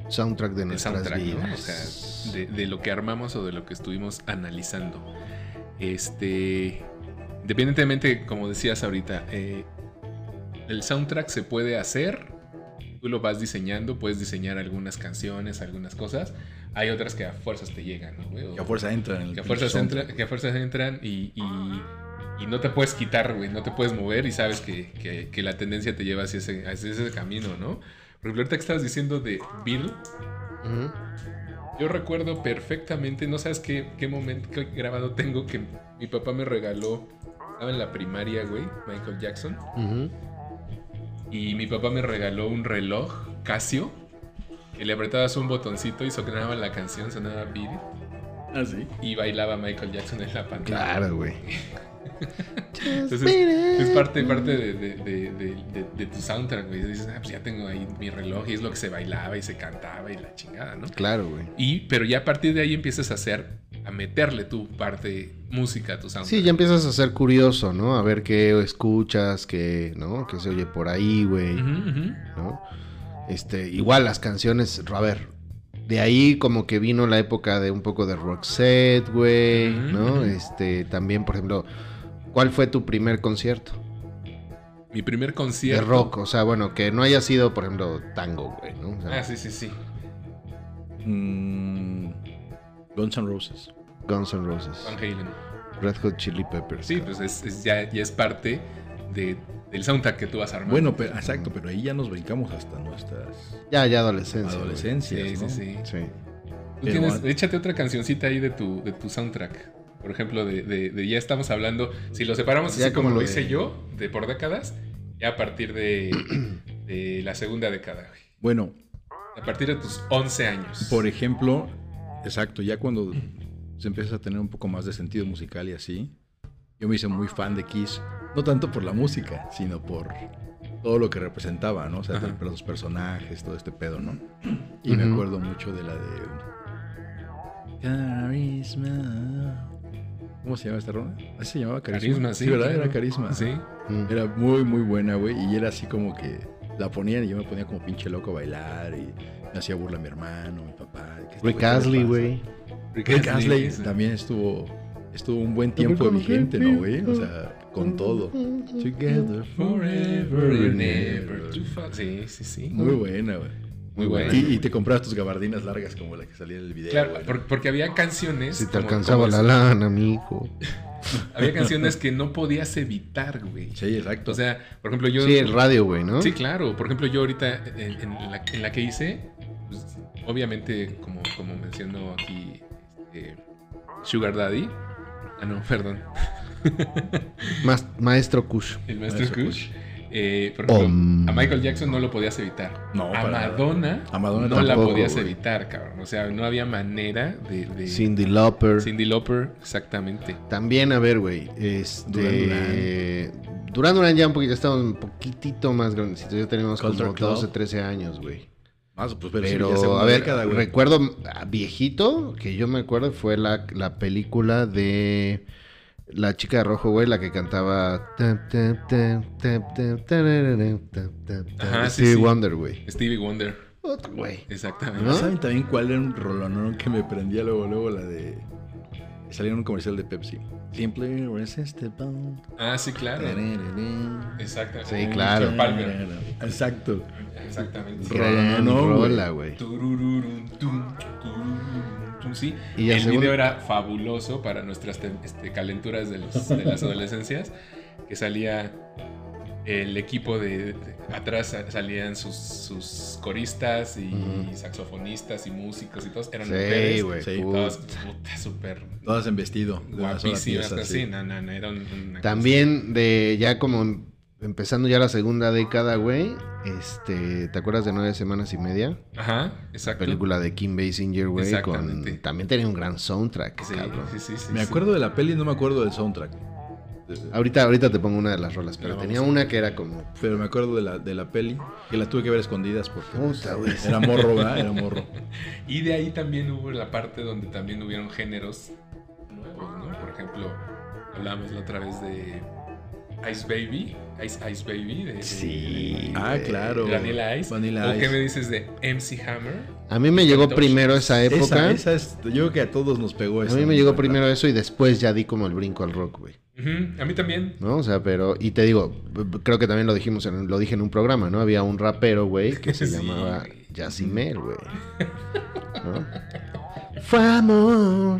Soundtrack de nuestras soundtrack, ¿no? vidas. O sea, de, de lo que armamos o de lo que estuvimos analizando. Este, independientemente, como decías ahorita, eh, el soundtrack se puede hacer, tú lo vas diseñando, puedes diseñar algunas canciones, algunas cosas. Hay otras que a fuerzas te llegan, ¿no? güey? O- Que a fuerza entran que a fuerzas, entra- que a fuerzas entran y, y- y no te puedes quitar, güey, no te puedes mover y sabes que, que- que la tendencia te lleva hacia ese, hacia ese camino, ¿no? Por ejemplo, ahorita que estabas diciendo de Bill, Ujú. yo recuerdo perfectamente, no sabes qué, qué momento qué grabado tengo que mi papá me regaló, estaba en la primaria, güey, Michael Jackson, Ujú. Y mi papá me regaló un reloj Casio, que le apretabas un botoncito y sonaba la canción, sonaba Beat It, Ah, sí. y bailaba Michael Jackson en la pantalla. Claro, güey. Entonces, es parte, parte de, de- de- de- de- de tu soundtrack, güey. Dices, ah, pues ya tengo ahí mi reloj y es lo que se bailaba y se cantaba y la chingada, ¿no? Claro, güey. Y, pero ya a partir de ahí empiezas a hacer, a meterle tu parte música a tu soundtrack. Sí, ya empiezas a ser curioso, ¿no? A ver qué escuchas, qué, ¿no? Que se oye por ahí, güey. ¿no? Este, igual las canciones, a ver, de ahí como que vino la época de un poco de Roxette, güey, ¿no? Este, también, por ejemplo, ¿cuál fue tu primer concierto Mi primer de concierto. rock? O sea, bueno, que no haya sido, por ejemplo, tango, güey, ¿no? O sea, Ah, sí, sí, sí. Mm, Guns N' Roses. Guns N' Roses, Van Halen. Red Hot Chili Peppers. Sí, pues es, es- ya, ya es parte de, del soundtrack que tú vas armando. Bueno, pero, exacto, pero ahí ya nos brincamos hasta nuestras Ya, ya adolescencia. güey. adolescencias, sí, ¿no? sí, sí. Sí. Tú Pero tienes, échate otra cancioncita ahí de tu, de tu soundtrack. Por ejemplo, de, de- de ya estamos hablando, si lo separamos Ya así como como lo de- hice yo, de por décadas, ya a partir de, [coughs] de la segunda década, güey. Bueno, A partir de tus 11 años. por ejemplo, exacto, ya cuando se empieza a tener un poco más de sentido musical y así, yo me hice muy fan de Kiss, no tanto por la música, sino por todo lo que representaba, ¿no? O sea, los personajes, todo este pedo, ¿no? Y me acuerdo mucho de la de Carisma. ¿Cómo se llama esta ronda? Así se llamaba Carisma. Carisma, sí. ¿verdad? claro. Era Carisma. Sí. Mm. Era muy, muy buena, güey. Y era así como que la ponían y yo me ponía como pinche loco a bailar y me hacía burla a mi hermano, mi papá. Rick güey, ¿qué le Astley, güey. Rick Astley sí. también estuvo, estuvo un buen tiempo vigente, ¿no, güey? O sea, con todo. Together Forever and ever. too far. Sí, sí, sí. Muy buena, güey. Muy buena. Y, y te comprabas tus gabardinas largas como la que salía en el video. Claro, güey. porque había canciones. Si te como- alcanzaba como la lana, mijo. [laughs] Había canciones que no podías evitar, güey. Sí, exacto. O sea, por ejemplo, yo. Sí, el radio, güey, ¿no? Sí, claro. Por ejemplo, yo ahorita en, en la, en la que hice, pues, obviamente, como, como mencionó aquí este, Sugar Daddy. Ah, no, perdón. Maestro Kush. El maestro Maestro Kush. Eh, por ejemplo, Om. a Michael Jackson no lo podías evitar. No, a. Madonna, A Madonna no la podías evitar, cabrón. O sea, no había manera de. de- Cindy Lauper. Cindy Lauper, exactamente. También, a ver, güey. Este. Duran Duran. ya un poquito, estamos un poquitito más grandecitos. Ya tenemos Culture como Club. 12, 13 años, güey. Más, pues, pero, a ver, década, güey. recuerdo viejito, que yo me acuerdo, fue la, la película de la chica de rojo, güey, la que cantaba. Ajá, Stevie sí. Wonder, güey. Stevie Wonder, Otro, güey. exactamente. ¿No? ¿Saben también cuál era un rolón que me prendía luego, luego la de... Salía en un comercial de Pepsi. Simply Irresistible. Ah, sí, claro. Exacto. Sí, claro. Exacto. Exactamente. No, güey. rola, güey. Sí, Y el video era fabuloso para nuestras te- este, calenturas de, los- de las adolescencias, que salía el equipo de, de- atrás sa- salían sus, sus coristas y saxofonistas y músicos y todos eran Sí, mujeres. Sí. puta. todas puta, súper Todas en vestido. guapísimas, pieza, así, sí. no, no, no, era un- una cosa- También de ya como empezando ya la segunda década, güey, este, ¿te acuerdas de Nueve Semanas y Media? Ajá, exacto. Película de Kim Basinger, güey, con... También tenía un gran soundtrack, Sí, cabrón. sí, sí, sí, Me sí. acuerdo de la peli, no me acuerdo del soundtrack. Ahorita, ahorita te pongo una de las rolas, pero tenía a- una que era como... Pero me acuerdo de la, de la peli, que la tuve que ver a escondidas porque pues, Puta, güey. era morro, ¿verdad? Era morro. [laughs] Y de ahí también hubo la parte donde también hubieron géneros nuevos, ¿no? Por ejemplo, hablábamos la otra vez de Ice Baby, Ice Ice Baby, de, de- Sí. Ah, claro. de Vanilla Ice. Vanilla ¿O qué Ice. me dices de MC Hammer? A mí me llegó primero esa época. Esa, esa es, yo creo que a todos nos pegó a esa. mí me llegó ¿verdad? primero eso y después ya di como el brinco al rock, güey. Ujú, A mí también. ¿No? O sea, pero... Y te digo, creo que también lo dijimos, en, lo dije en un programa, ¿no? Había un rapero, güey, que se [laughs] Sí, llamaba. Yacimel, güey. ¿No? Fue amor,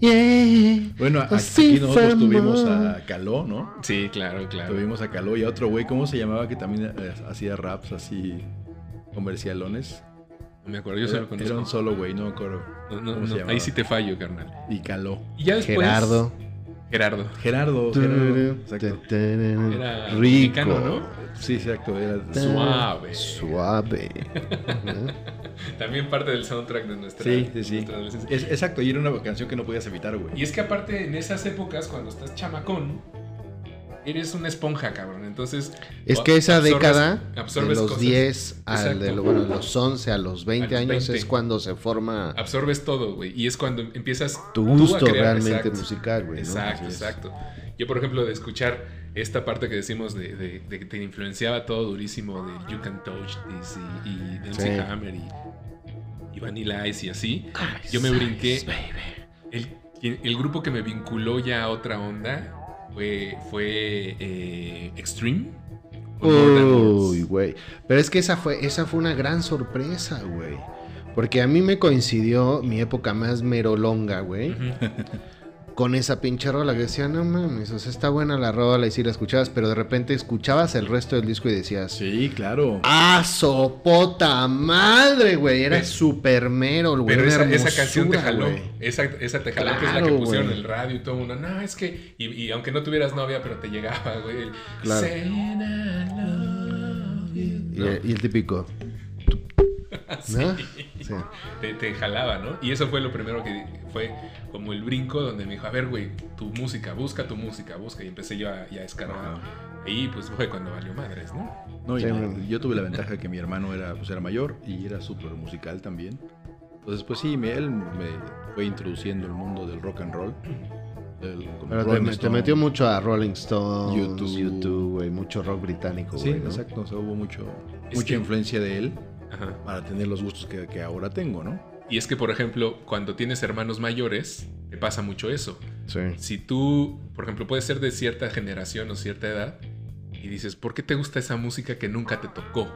yeah. Bueno, a- aquí Así fue nosotros tuvimos a Caló, ¿no? Sí, claro, claro. Tuvimos a Caló y a otro güey, ¿cómo se llamaba? Que también eh, hacía raps así comercialones. No me acuerdo, yo Era, solo era conozco. un solo güey, no me acuerdo. No, no, ahí sí te fallo, carnal. Y Caló. Y ya después. Gerardo. Gerardo. Gerardo, Gerardo. Exacto. Era Rico. mexicano, ¿no? Sí, exacto. Era Suave. Suave. [laughs] También parte del soundtrack de nuestra, Sí, sí, sí. nuestra adolescencia. Es- exacto, y era una canción que no podías evitar, güey. Y es que aparte en esas épocas, cuando estás chamacón, eres una esponja, cabrón. Entonces. Es que esa absorbes- década, de absorbes los cosas. 10 al de bueno, de los 11 a los 20 A los años 20. es cuando se forma Absorbes todo, güey. Y es cuando empiezas. tu tú a gusto crear, realmente exacto. musical, güey. ¿no? Exacto, es. exacto. Yo, por ejemplo, de escuchar esta parte que decimos de, de- de que te influenciaba todo durísimo de You Can Touch This y, y de Sí. Hammer y, y Vanilla Ice y así, yo me brinqué. El, quien- el grupo que me vinculó ya a otra onda fue, fue eh, Extreme. Uy, güey. Pero es que esa fue, esa fue una gran sorpresa, güey. Porque a mí me coincidió mi época más merolonga, güey. [laughs] Con esa pinche rola que decía, no mames, o sea, está buena la rola y sí la escuchabas, pero de repente escuchabas el resto del disco y decías, Sí, claro. ¡Ah, sopota madre, güey! Era súper mero, güey. Pero esa, esa canción te jaló. güey. Esa, esa te jaló, que es la que pusieron en el radio y todo mundo. No, es que. Y, y aunque no tuvieras novia, pero te llegaba, güey. Claro. Saying I love you. Y, ¿no? y el típico. [laughs] ¿no? Sí. Te, te jalaba, ¿no? Y eso fue lo primero que fue como el brinco donde me dijo, a ver, güey, tu música, busca tu música, busca. Y empecé yo a, a escarbar. Ahí pues fue cuando valió madres, ¿no? No, y Sí, no, yo tuve la ventaja de que mi hermano era, pues, era mayor y era súper musical también. Entonces, pues sí, me- él me fue introduciendo el mundo del rock and roll. El- Pero te, Rolling te Stone. metió mucho a Rolling Stones, YouTube. YouTube, güey, mucho rock británico, Sí, güey, ¿no? exacto. O sea, hubo mucho, Es mucha que- influencia de él Ajá. para tener los gustos que, que ahora tengo, ¿no? Y es que, por ejemplo, cuando tienes hermanos mayores, te pasa mucho eso. Sí. Si tú, por ejemplo, puedes ser de cierta generación o cierta edad y dices, ¿por qué te gusta esa música que nunca te tocó?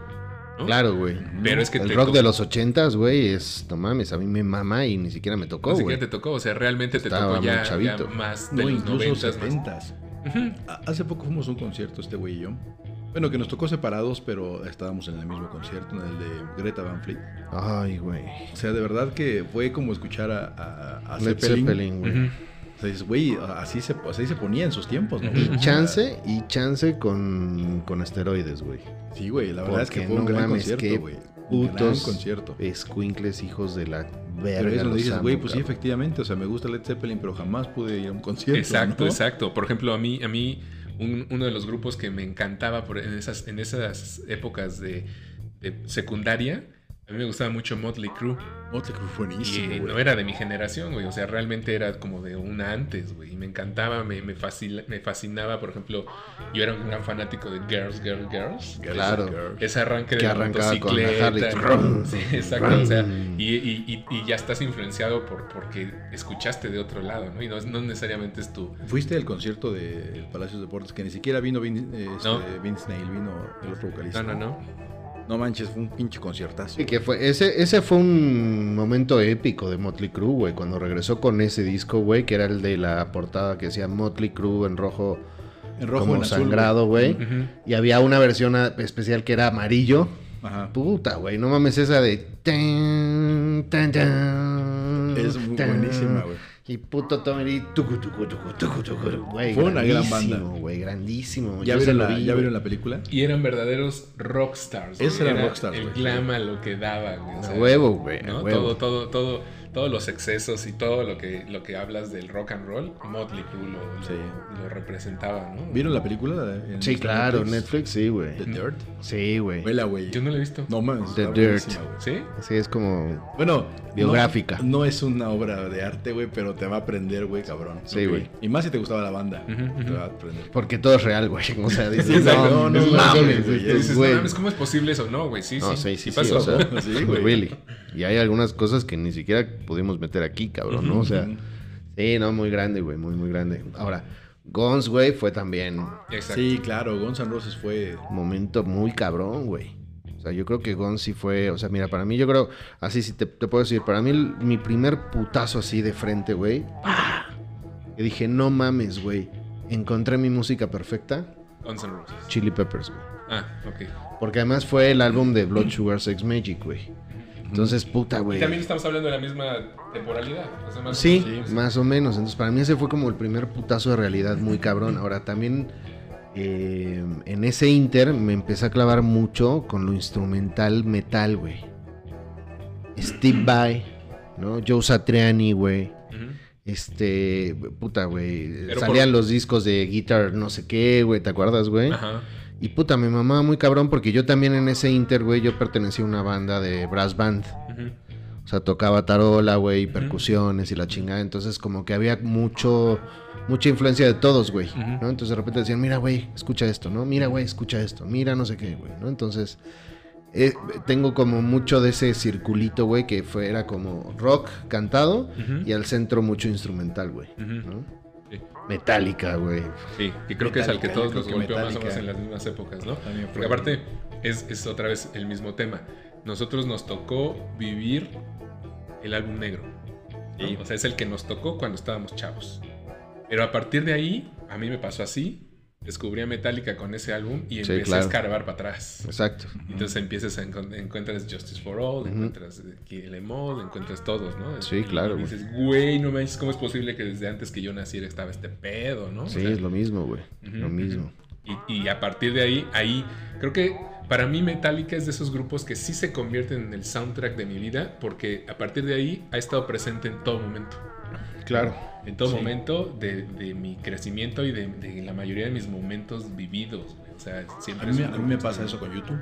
¿No? Claro, güey. Pero es que El te rock de los ochentas, güey, es, no mames, a mí me mama y ni siquiera me tocó, güey. siquiera te tocó, o sea, realmente te tocó ya, chavito. ya más de No, los incluso noventas, más. 70s. Ujú. Ha- Hace poco fuimos a un concierto, este güey y yo. Bueno, que nos tocó separados, pero estábamos en el mismo concierto, en el de Greta Van Fleet. Ay, güey. O sea, de verdad que fue como escuchar a, a, a Led Zeppelin. Zeppelin, güey. Ujú. O sea, dices, güey, así se, así se ponía en sus tiempos, ¿no? Y chance, y chance con, con esteroides, güey. Sí, güey, la verdad es que fue un no gran mames, concierto, güey. Un gran Putos concierto. escuincles hijos de la Pero verga. eso le los dices, güey, pues sí, efectivamente, o sea, me gusta Led Zeppelin, pero jamás pude ir a un concierto. Exacto, ¿no? exacto. Por ejemplo, a mí, a mí un- uno de los grupos que me encantaba por, en, esas, en esas épocas de secundaria, a mí me gustaba mucho Motley Crue. Motley Crue fue buenísimo, Y güey. no era de mi generación, güey. O sea, realmente era como de una antes, güey. Y me encantaba, me, me, fascina- me fascinaba. Por ejemplo, yo era un gran fanático de Girls, Girls, Girls. Claro. Ese arranque de con motocicleta. Harley. Sí, exacto. O sea, y, y- y- y ya estás influenciado por porque escuchaste de otro lado, ¿no? Y no, no necesariamente es tu... Fuiste al concierto del Palacio de Deportes, que ni siquiera vino Vin- eh, este, No. Vince Neil, vino el otro vocalista. No, no, no. No manches, fue un pinche conciertazo. Sí, que fue, ese, ese fue un momento épico de Motley Crue, güey, cuando regresó con ese disco, güey, que era el de la portada que decía Motley Crue en rojo, En rojo, como en sangrado, güey. Ujú. Y había una versión especial que era amarillo. Ajá. Puta, güey, no mames esa de... tan, tan, tan, Es buenísima, güey. Y puto Tommy Lee, tucu, tucu, tucu, tucu, tucu, güey. Fue una gran grandísimo, banda. güey, Gran grandísimo. ¿Ya, vieron la, vi, ¿Ya vieron la película? Y eran verdaderos rockstars. güey. Esos eran rockstars, El glam a lo que daba, güey. A huevo, güey. ¿no? Todo, todo, todo, todos los excesos y todo lo que, lo que hablas del rock and roll, Motley Crue lo, Sí. lo representaba, ¿no? ¿Vieron la película? en Sí, claro, Netflix? Netflix, sí, güey. The Dirt. Sí, güey. Vela, güey. Yo no lo he visto. No mames. The Dirt. ¿Sí? Sí, es como... Bueno, Biográfica. No, no es una obra de arte, güey, pero te va a aprender, güey, cabrón. Sí, güey. Y más si te gustaba la banda. Te va a aprender. Porque todo es real, güey. [laughs] O sea, dices, Sí, no, no, una mames, güey. Dices, no mames, ¿cómo es posible eso? No, güey, sí, No, sí. sí, sí, sí, pasó. o sea, [laughs] Sí, [laughs] güey. really. Y hay algunas cosas que ni siquiera pudimos meter aquí, cabrón, ¿no? O sea, sí, no, muy grande, güey, muy, muy grande. Ahora, Guns, güey, fue también Exacto. Sí, claro, Guns N' Roses fue. momento muy cabrón, güey. O sea, yo creo que Guns sí fue, o sea, mira, para mí yo creo, así sí te, te puedo decir, para mí el- mi primer putazo así de frente, güey. Que dije, no mames, güey. Encontré mi música perfecta, Guns N' Roses. Chili Peppers, güey. Ah, ok. Porque además fue el álbum de Blood Sugar Sex Magic, güey. Entonces, puta, Y güey. también estamos hablando de la misma temporalidad. o sea, más o Sí, menos. más o menos. Entonces, para mí ese fue como el primer putazo de realidad muy cabrón. Ahora, también eh, en ese inter me empecé a clavar mucho con lo instrumental metal, güey. Steve Vai, ¿no? Joe Satriani, güey. Este, puta, güey. Salían por- los discos de guitar, no sé qué, güey. ¿Te acuerdas, güey? Ajá. Y puta, me mamaba muy cabrón porque yo también en ese inter, güey, yo pertenecía a una banda de brass band. O sea, tocaba tarola, güey, percusiones y la chingada. Entonces, como que había mucho, mucha influencia de todos, güey. ¿no? Entonces, de repente decían, mira, güey, escucha esto, ¿no? Mira, güey, escucha esto. Mira, no sé qué, güey, ¿no? Entonces, eh, tengo como mucho de ese circulito, güey, que fue, era como rock cantado y al centro mucho instrumental, güey. ¿no? Sí. Metálica, güey. Sí, que creo que es al que Metallica, todos nos que golpeó más o Metallica. menos en las mismas épocas, ¿no? También fue- Porque aparte es, es otra vez el mismo tema. Nosotros nos tocó vivir el álbum negro. ¿no? Sí. O sea, es el que nos tocó cuando estábamos chavos. Pero a partir de ahí, a mí me pasó así. Descubrí a Metallica con ese álbum y Sí, empecé claro. a escarbar para atrás. Exacto. Entonces empiezas a encuentras Justice for All, encuentras eh, Kill Em All, encuentras todos, ¿no? Sí, Y claro, güey. dices, güey, no manches, ¿cómo es posible que desde antes que yo naciera estaba este pedo, no? O Sí, sea, es lo mismo, güey. Lo mismo. y, y a partir de ahí, ahí, creo que para mí Metallica es de esos grupos que sí se convierten en el soundtrack de mi vida, porque a partir de ahí ha estado presente en todo momento. Claro. En todo Sí. momento de, de mi crecimiento y de, de la mayoría de mis momentos vividos. güey. O sea, siempre A mí, un a mí me pasa eso con YouTube.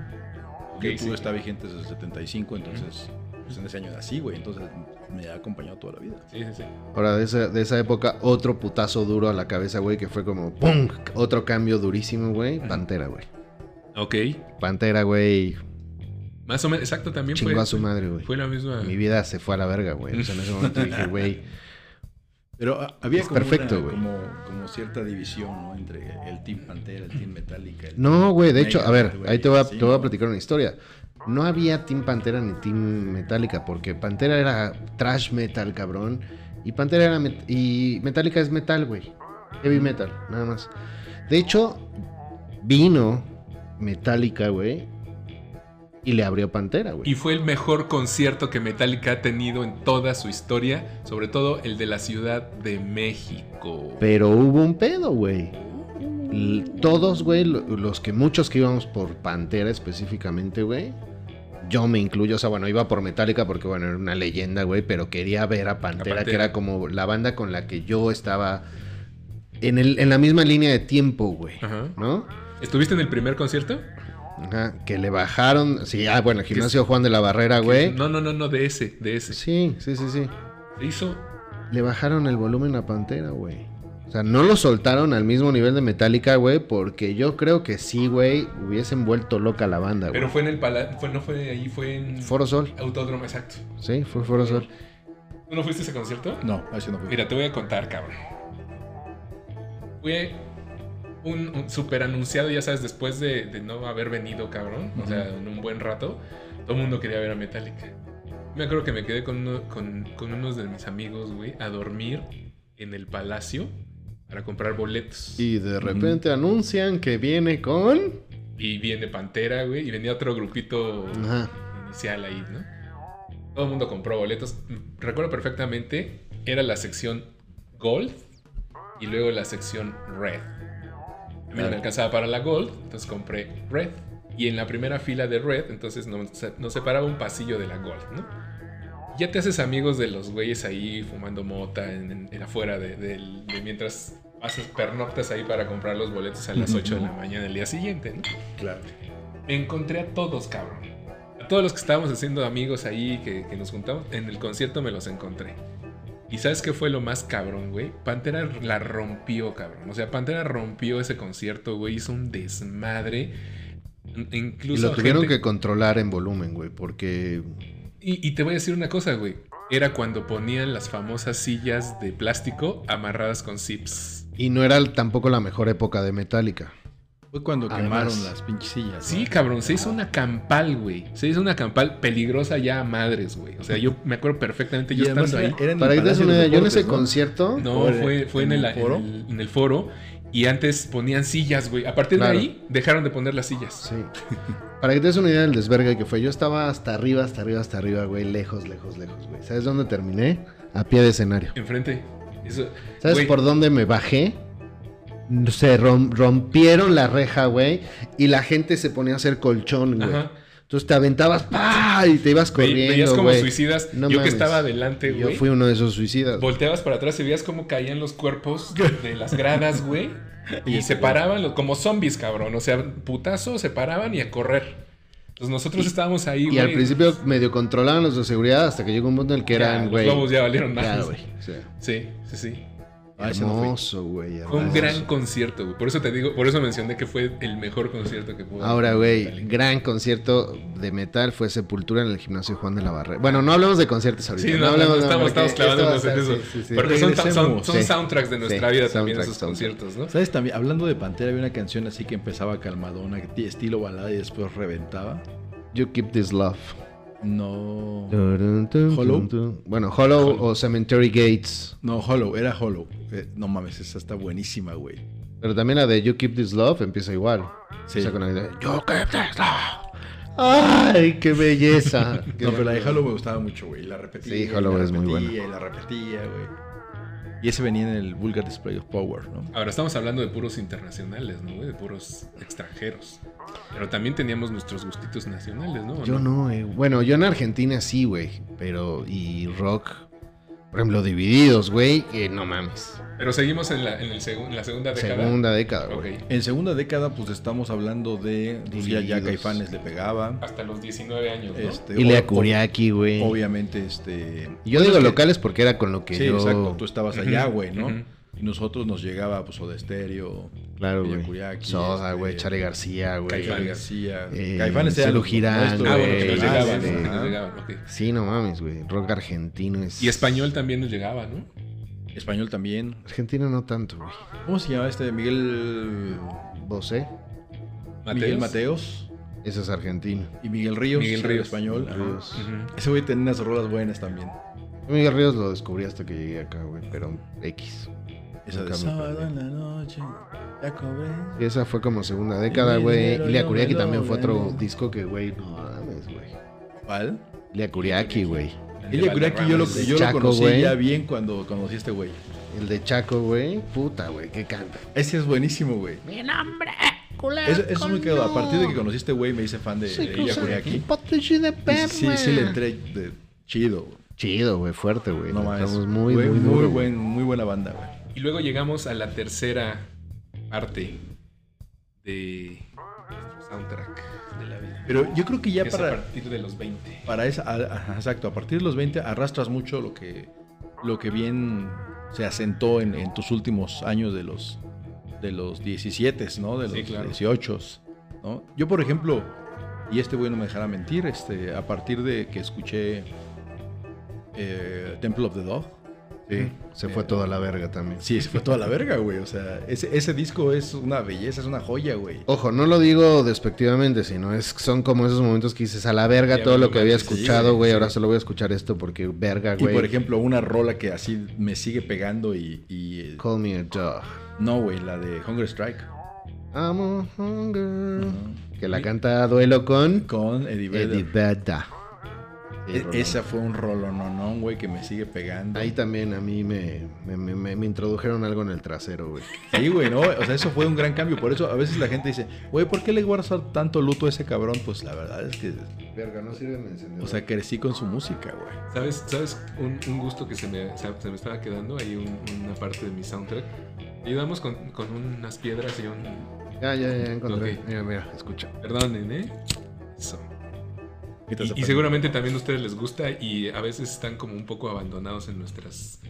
Ok, YouTube sí. está vigente desde el 75, entonces, pues en ese año así, güey. Entonces me ha acompañado toda la vida. Sí, sí, sí. Ahora, de esa, de esa época, otro putazo duro a la cabeza, güey, que fue como ¡pum! Otro cambio durísimo, güey. Pantera, güey. Ok. Pantera, güey. Más o menos, exacto, también Chingó fue, a su madre, güey. fue la misma. Mi vida se fue a la verga, güey. O sea, en ese momento dije, [laughs] güey. Pero ah, había Es como, perfecto, una- güey. como, como cierta división, ¿no? Entre el Team Pantera, el Team Metallica. el No, güey. De hecho, a ver, ahí te voy, a, sí, te voy a platicar una historia. No había Team Pantera ni Team Metallica, porque Pantera era trash metal, cabrón. Y Pantera era. met- y Metallica es metal, güey. Heavy metal, nada más. De hecho, vino Metallica, güey. Y le abrió Pantera, güey. Y fue el mejor concierto que Metallica ha tenido en toda su historia, sobre todo el de la Ciudad de México. Pero hubo un pedo, güey. Todos, güey, lo- los que muchos que íbamos por Pantera específicamente, güey. Yo me incluyo, o sea, bueno, iba por Metallica porque, bueno, era una leyenda, güey, pero quería ver a Pantera, Pantera. que era como la banda con la que yo estaba en, el, en la misma línea de tiempo, güey. Ajá. ¿No? ¿Estuviste en el primer concierto? Ajá, que le bajaron, sí, ah, bueno, el gimnasio Juan de la Barrera, güey. No, no, no, no, de ese, de ese. Sí, sí, sí, sí. Se hizo. Le bajaron el volumen a Pantera, güey. O sea, no lo soltaron al mismo nivel de Metallica, güey, porque yo creo que sí, güey, hubiesen vuelto loca la banda, güey. Pero fue en el palacio. Fue, no fue ahí, fue en. Foro Sol, Autódromo, exacto. sí, fue Foro Sol. ¿Tú no fuiste a ese concierto? No, a ese no fui. Mira, te voy a contar, cabrón. Fue un, un super anunciado, ya sabes, después de, de no haber venido, cabrón. O sea, en un buen rato, todo el mundo quería ver a Metallica. Me acuerdo que me quedé con, uno- con, con unos de mis amigos, güey, a dormir en el palacio para comprar boletos. Y, Y de repente anuncian que viene con... viene Pantera, güey, y venía otro grupito Ajá. inicial ahí, ¿no? Todo el mundo compró boletos. Recuerdo perfectamente, era la sección Gold y luego la sección Red. A mí no me alcanzaba para la Gold, entonces compré Red. Y en la primera fila de Red, entonces nos, nos separaba un pasillo de la Gold, ¿no? Ya te haces amigos de los güeyes ahí fumando mota en, en- en afuera de, del- de mientras haces pernoctas ahí para comprar los boletos a las 8 de la mañana del día siguiente, ¿no? Claro. Me encontré a todos, cabrón. A todos los que estábamos haciendo amigos ahí, que, que nos juntamos, en el concierto me los encontré. ¿Y sabes qué fue lo más cabrón, güey? Pantera la rompió, cabrón. O sea, Pantera rompió ese concierto, güey. Hizo un desmadre. In- Y Incluso lo tuvieron gente- que controlar en volumen, güey, porque Y, y te voy a decir una cosa, güey. Era cuando ponían las famosas sillas de plástico amarradas con zips. y no era tampoco la mejor época de Metallica. Fue cuando Además- quemaron las pinches sillas. ¿no? Sí, cabrón, se hizo una campal, güey. Se hizo una campal peligrosa ya a madres, güey. O sea, yo me acuerdo perfectamente yo estando ahí. era- era Para que te des una de idea, yo en ese ¿no? concierto, No, ¿O fue, fue en, en el, el foro? en el- en el foro. Y antes ponían sillas, güey. A partir Claro. de ahí dejaron de poner las sillas. sí. [laughs] Para que te des una idea del desvergue que fue, yo estaba hasta arriba, hasta arriba, hasta arriba, güey, lejos, lejos, lejos, güey. ¿Sabes dónde terminé? A pie de escenario. Enfrente. Eso, ¿Sabes güey, por dónde me bajé? Se rom- rompieron la reja, güey, y la gente se ponía a hacer colchón, güey. Ajá. Entonces te aventabas, ¡pa! y te ibas corriendo, veías como suicidas. No yo mames. que estaba adelante, Yo güey. fui uno de esos suicidas. Volteabas para atrás y veías cómo caían los cuerpos [laughs] de las gradas, güey. Y se paraban los- como zombies, cabrón. O sea, putazo, se paraban y a correr. Entonces nosotros estábamos ahí, güey. Y al principio medio controlaban los de seguridad hasta que llegó un punto en el que Ya, eran, los güey. globos ya valieron Ya, más. güey. Sí. Sí, sí, sí. Ah. Hermoso, güey. Fue un gran concierto, güey. Por eso te digo, por eso mencioné que fue el mejor concierto que pudo. Ahora, güey, gran concierto de metal fue Sepultura en el gimnasio Juan de la Barrera. Bueno, no hablemos de conciertos ahorita. Sí, no, no, hablemos no, de- estamos, estamos clavándonos en eso. estar- sí, sí, sí. Porque son, son, Regresemos. son Sí. soundtracks de nuestra Sí, vida también esos conciertos, ¿no? ¿Sabes? También, hablando de Pantera, había una canción así que empezaba calmadona, estilo balada y después reventaba. You Keep This Love. No. Hollow. Bueno, Hollow, Hollow. o Cemetery Gates. No, Hollow, era Hollow. Eh, no mames, esa está buenísima, güey. Pero también la de You Keep This Love empieza igual. Sí. Empieza con la de You Keep This Love. ¡Ay, qué belleza! [laughs] No, pero la de Hollow me gustaba mucho, güey. La repetía. Sí, Hollow la es muy repetía, Y la repetía, güey. Y ese venía en el Vulgar Display of Power, ¿no? Ahora estamos hablando de puros internacionales, ¿no? De puros extranjeros. Pero también teníamos nuestros gustitos nacionales, ¿no? ¿O Yo no, eh. Bueno, yo en Argentina sí, güey. Pero, y rock. Por ejemplo, divididos, güey. Que no mames. Pero seguimos en la, en el en la segunda década. Segunda década, güey. En segunda década, pues estamos hablando de. Pues ya. Caifanes le pegaba. Hasta los 19 años, ¿no? Este, Ilea o- Kuriaki, güey. Obviamente, este. Y Yo pues digo es que- locales porque era con lo que Sí, yo. exacto. Tú estabas allá, güey, ¿no? Y nosotros nos llegaba, pues, Soda Stereo, Claro, güey. Kuriaki, Soda, este, güey. Charlie García, güey. Charlie García. Eh, Caifanes era lo Girán, nuestro, Ah, bueno, güey. que nos Ah, llegaban, sí, ¿no? Que sí. nos llegaban, ok. Sí, no mames, güey. Rock argentino es. Y español también nos llegaba, ¿no? Español también. Argentino no tanto, güey. ¿Cómo se llamaba este? Miguel. Bosé. Miguel Mateos. Eso es argentino. Y Miguel Ríos. Miguel Ríos. Español. Ese güey tenía unas rolas buenas también. Miguel Ríos lo descubrí hasta que llegué acá, güey. Pero X. Esa de me sábado en la noche. Ya cobré. Y esa fue como segunda década, güey. yo Kuriaki me también fue otro disco que, güey, no mames, güey. ¿Cuál? Ilea Kuriaki, güey. Ilya Kuriaki yo lo, yo lo conocí ya bien cuando conocí a este güey. El de Chaco, güey. Puta, güey, qué canta. Ese es buenísimo, güey. Mi nombre, culero. Eso, eso es muy cagado. A partir de que conocí a este güey me hice fan de, Sí, de cosa- Kuriaki. De. Sí, sí le entré de chido. güey. Chido, güey, fuerte, güey. No entramos muy, muy, muy, muy, buen, muy buena banda, güey. Y luego llegamos a la tercera parte de nuestro soundtrack de la vida. Pero yo creo que ya Que es a para, partir de los 20. para esa, a- ajá, exacto, a partir de los 20 arrastras mucho lo que, lo que bien se asentó en, en tus últimos años de los, de los 17, ¿no? De los Sí, claro. 18, ¿no? Yo, por ejemplo, y este güey no me dejará mentir, este, a partir de que escuché eh, Temple of the Dog, Sí, se fue toda la verga también. sí, se fue toda la verga, güey. O sea, ese, ese disco es una belleza, es una joya, güey. Ojo, no lo digo despectivamente, sino es son como esos momentos que dices a la verga todo lo que había manches, sí, escuchado, güey, sí. Ahora solo voy a escuchar esto porque verga, Y güey. por ejemplo, una rola que así me sigue pegando y. y, eh, Call me a dog. no, güey, la de Hunger Strike. I'm a hunger. Que la canta a duelo con Con Eddie Vedder. Eddie Vedder. E-. Esa fue un rolononón, güey, que me sigue pegando. Ahí también a mí me, me, me- introdujeron algo en el trasero, güey. Sí, güey, no, o sea, eso fue un gran cambio. Por eso a veces la gente dice, güey, ¿por qué le guardas tanto luto a ese cabrón? Pues la verdad es que, Verga, no sirve de encendedor. o sea, crecí con su música, güey. ¿Sabes, ¿sabes un, un gusto que se me, se, me estaba quedando? Ahí un- una parte de mi soundtrack. Ayudamos con, con unas piedras y un... ya, ya, ya encontré. Mira, mira, escucha. Perdonen, ¿eh? Eso. Y, seguramente también a ustedes les gusta y a veces están como un poco abandonados en nuestras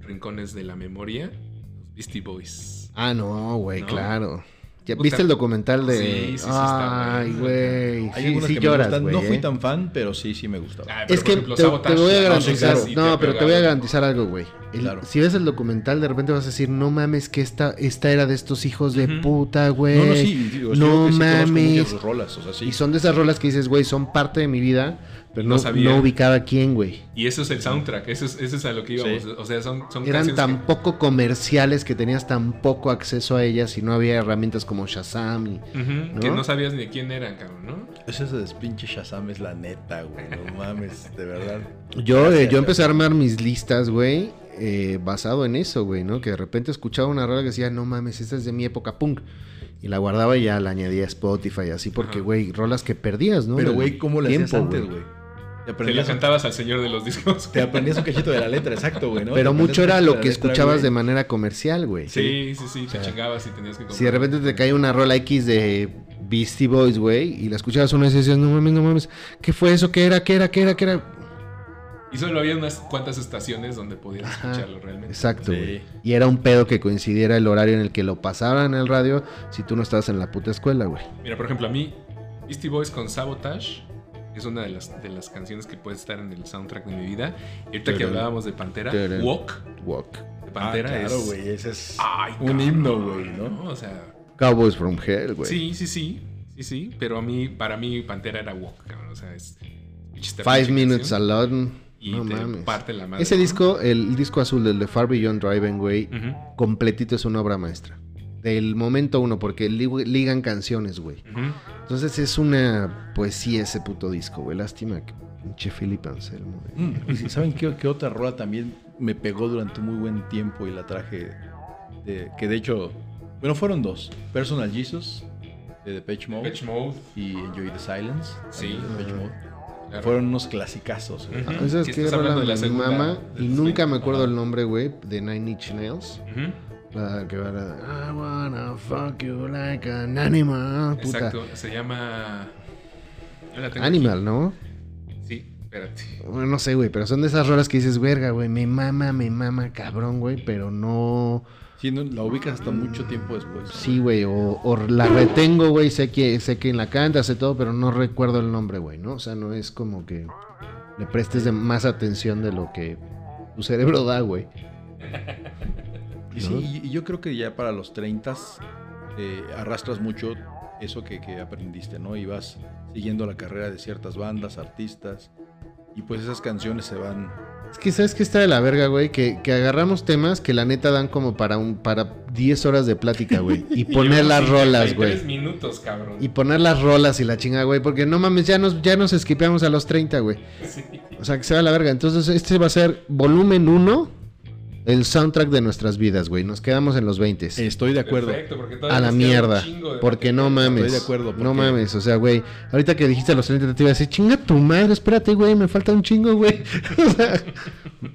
rincones de la memoria. Los Beastie Boys. Ah, no, güey, ¿No? claro. ¿Ya Puta. ¿Viste el documental de...? Sí, sí, sí, está Ay, güey. Sí, sí lloras. No fui eh. tan fan, pero sí, sí me gustaba. Ah, pero Es que ejemplo, te, te voy a no, garantizar, no, pero te voy a garantizar algo, güey. Claro. Si ves el documental, de repente vas a decir, no mames, que esta, esta era de estos hijos de puta, güey. no, no, sí, digo, no mames. sus rolas, o sea, sí. Y son de esas rolas que dices, güey, son parte de mi vida, pero No no, sabía. no ubicaba quién, güey. Y eso es el soundtrack, eso es, eso es a lo que íbamos. Sí. O sea, son, son Eran tan que- poco comerciales que tenías tan poco acceso a ellas y no había herramientas como Shazam y... Que no sabías ni de quién eran, cabrón, ¿no? Ese de pinche Shazam es la neta, güey. No [laughs] mames, de verdad. Yo, eh, yo empecé a armar mis listas, güey, eh, basado en eso, güey, ¿no? Que de repente escuchaba una rola que decía, no mames, esta es de mi época punk. Y la guardaba y ya la añadía a Spotify, así, porque, Ajá. güey, rolas que perdías, ¿no? Pero, güey, ¿cómo le hacías antes, güey? Te Te la cantabas al señor de los discos. te aprendías un cachito de la letra, exacto, güey, ¿no? Pero Te mucho era lo que letra, escuchabas güey. de manera comercial, güey. Sí, sí, sí, te sea, chingabas y tenías que comprar. Si de repente te cae una rola X de Beastie Boys, güey, y la escuchabas una vez y decías, no mames, no mames, ¿qué fue eso? ¿Qué era? ¿Qué era? ¿Qué era? ¿Qué era? Y solo había unas cuantas estaciones donde podías Ajá. escucharlo realmente. Exacto, Sí. güey. Y era un pedo que coincidiera el horario en el que lo pasaban en el radio si tú no estabas en la puta escuela, güey. Mira, por ejemplo, a mí, Beastie Boys con Sabotage es una de las, de las canciones que puede estar en el soundtrack de mi vida. Y ahorita que hablábamos de Pantera. Walk Walk. de Ah, Pantera claro, es. güey, ese es Ay, un himno, güey, ¿no? O sea, Cowboys from Hell, güey. sí, sí, sí. Sí, sí. Pero a mí, para mí, Pantera era Walk, cabrón. O sea, es. Five Minutes Alone. Y no te mames. parte la madre. Ese ¿no? disco, el disco azul del de Far Beyond Driving, güey, completito es una obra maestra. Del momento uno, porque li- ligan canciones, güey. Entonces es una poesía ese puto disco, güey. Lástima que pinche Philip Anselmo. güey. Mm, y ¿Saben qué, qué otra rola también me pegó durante muy buen tiempo y la traje? de- que de hecho, bueno, fueron dos. Personal Jesus, de Depeche Mode, Depeche Mode. y Enjoy the Silence, Sí. también de Depeche Mode. claro. Fueron unos clasicazos. güey. Ujú. Ah, ¿Sabes Sí, qué estás rola hablando de la me segunda los nunca 20. me acuerdo el nombre, güey, de Nine Inch Nails. Ujú. La que va a... I wanna fuck you like an animal. Puta. Exacto, se llama. La tengo Animal, ¿no? Sí, espérate. Bueno, no sé, güey, pero son de esas rolas que dices, verga, güey, me mama, me mama, cabrón, güey, pero no... Sí, no, la ubicas hasta mucho tiempo después. Sí, güey, o, o la retengo, güey, sé que sé quién la canta, sé todo, pero no recuerdo el nombre, güey, ¿no? O sea, no es como que le prestes de más atención de lo que tu cerebro da, güey. [laughs] Y sí, y, y yo creo que ya para los 30 eh, arrastras mucho eso que, que aprendiste, ¿no? Y vas siguiendo la carrera de ciertas bandas, artistas, y pues esas canciones se van... Es que, ¿sabes qué está de la verga, güey? Que, que agarramos temas que la neta dan como para un para 10 horas de plática, güey. [laughs] Y poner las rolas, güey. Minutos, cabrón. Y poner las rolas y la chinga, güey. Porque no mames, ya nos, ya nos esquipeamos a los 30, güey. [laughs] Sí. O sea, que se va a la verga. Entonces, este va a ser volumen 1, el soundtrack de nuestras vidas, güey. Nos quedamos en los 20. Estoy de acuerdo. Perfecto, porque todavía A la mierda. chingo de Porque no mames. Estoy de acuerdo, No porque- mames. O sea, güey. Ahorita que dijiste a los 30 te iba a decir, chinga tu madre, espérate, güey. Me falta un chingo, güey. [laughs] O sea,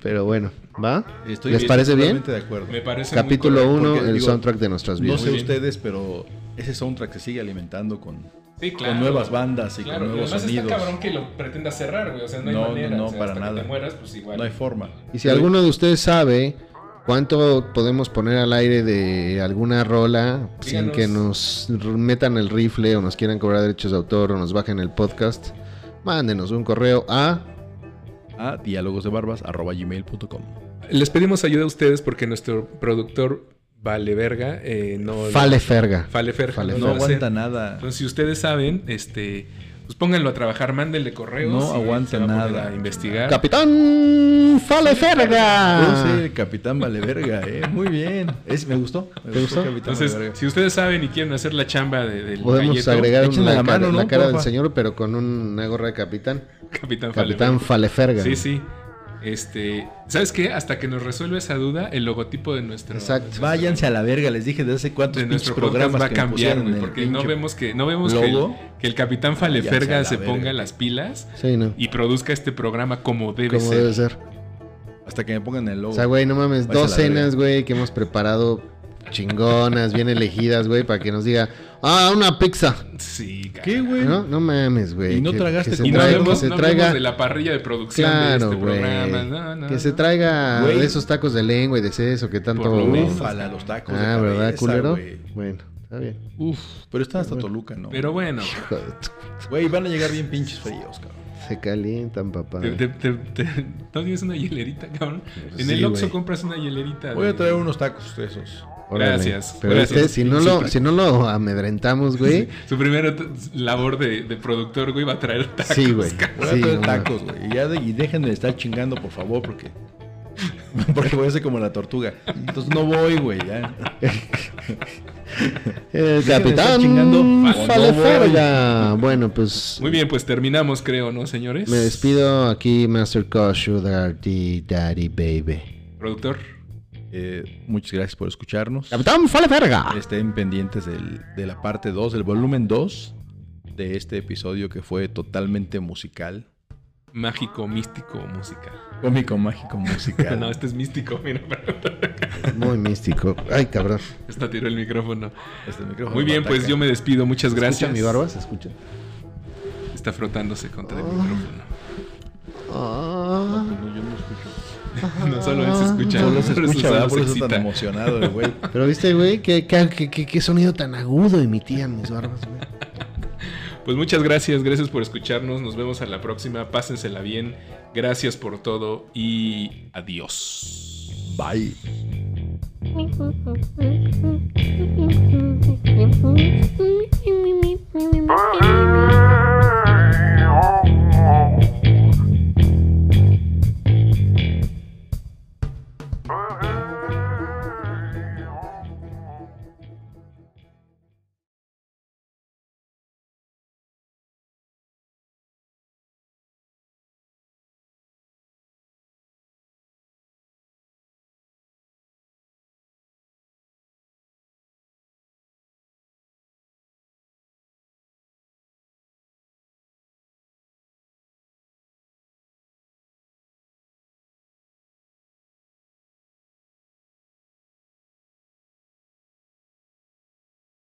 Pero bueno, ¿va? Estoy ¿Les parece bien? de acuerdo. Me parece Capítulo correcto. 1, porque, el digo, soundtrack de nuestras No vidas. sé Muy bien. ustedes, pero ese soundtrack se sigue alimentando con, Sí, claro. con nuevas bandas y Claro, con nuevos además sonidos. está cabrón que lo pretenda cerrar, güey. O sea, no hay No, no, manera. no, o sea, para hasta que nada. te mueras, pues igual. No hay forma. Y si alguno de ustedes sabe cuánto podemos poner al aire de alguna rola sin Díganos. que nos metan el rifle o nos quieran cobrar derechos de autor o nos bajen el podcast, mándenos un correo a A diálogosdebarbas.gmail.com Les pedimos ayuda a ustedes porque nuestro productor Vale Verga eh, no. Fale Ferga. Fale Ferga. Fale no aguanta nada. Entonces, si ustedes saben, este, pues pónganlo a trabajar, mándenle correos. No aguanta nada. A investigar. Capitán Faleferga. Yo sé, Capitán Valeverga, eh. Muy bien. Es, me gustó. Me ¿Te gustó? Capitán Entonces, Valeverga. si ustedes saben y quieren hacer la chamba de- del Podemos galleto, agregar una la cara, mano, ¿no, la cara del señor, pero con una gorra de capitán. Capitán Capitán. Faleferga. Sí, sí. Este, ¿sabes qué? Hasta que nos resuelva esa duda, el logotipo de nuestro Exacto. Váyanse a la verga, les dije de hace cuántos de nuestro programas va a cambiar, güey, porque no vemos que no vemos que el, logo. que el capitán Faleferga la se verga. ponga las pilas Sí, ¿no? y produzca este programa como debe Como ser. debe ser. Hasta que me pongan el logo. O sea, güey, no mames, Váyanse dos a la verga. cenas, güey, que hemos preparado chingonas, bien elegidas, güey, para que nos diga, ah, una pizza. Sí, cara. ¿Qué, güey? ¿No? No mames, güey. ¿Y no que- tragaste que se Y no traiga- vemos, que se no traiga, de la parrilla de producción de claro, este güey. programa. No, no, que se traiga de esos tacos de lengua y de seso que tanto. Por lo menos. Ufala, los tacos de Ah, ¿verdad, cabeza, culero? Bueno, está bien. Uf, pero están hasta Toluca, ¿no? Pero bueno, de Güey, van a llegar bien pinches fríos, cabrón. Se calientan, papá. te, te- te- te- ¿no tienes una hielerita, cabrón? En Sí, el Oxxo compras una hielerita. Voy de- a traer unos tacos de esos. Órale. Gracias, Pero gracias. este, si no lo, si no lo amedrentamos, güey. Su primera labor de, de productor, güey, va a traer tacos. Sí, güey. Voy a Sí, traer tacos, güey. Y, ya de- y dejen de estar chingando, por favor, porque. [laughs] Porque voy a ser como la tortuga. Entonces no voy, güey, ya. [laughs] El capitán. No. Bueno, pues Muy bien, pues terminamos, creo, ¿no, señores? me despido aquí, Master Cos Sugar Daddy Baby. Productor. Eh, muchas gracias por escucharnos. Capitán Faleferga. Estén pendientes del- de la parte 2, del volumen 2 de este episodio que fue totalmente musical. Mágico, místico, musical. Cómico, mágico, musical. [laughs] no, este es místico, mira. Muy místico. Ay, cabrón. Está tiró el micrófono. Este micrófono Muy bien, pues yo me despido. Muchas ¿Se gracias. escucha mi barba? ¿Se escucha? Está frotándose contra el micrófono. Ah. No, yo no escucho. [laughs] no solo él se escucha. Solo se escucha, por eso tan emocionado el güey. [laughs] Pero viste, güey, ¿Qué, qué, qué, ¿Qué, sonido tan agudo emitían mis barbas, güey. Pues muchas gracias, gracias por escucharnos. Nos vemos a la próxima. Pásensela bien. Gracias por todo y adiós. Bye. [laughs]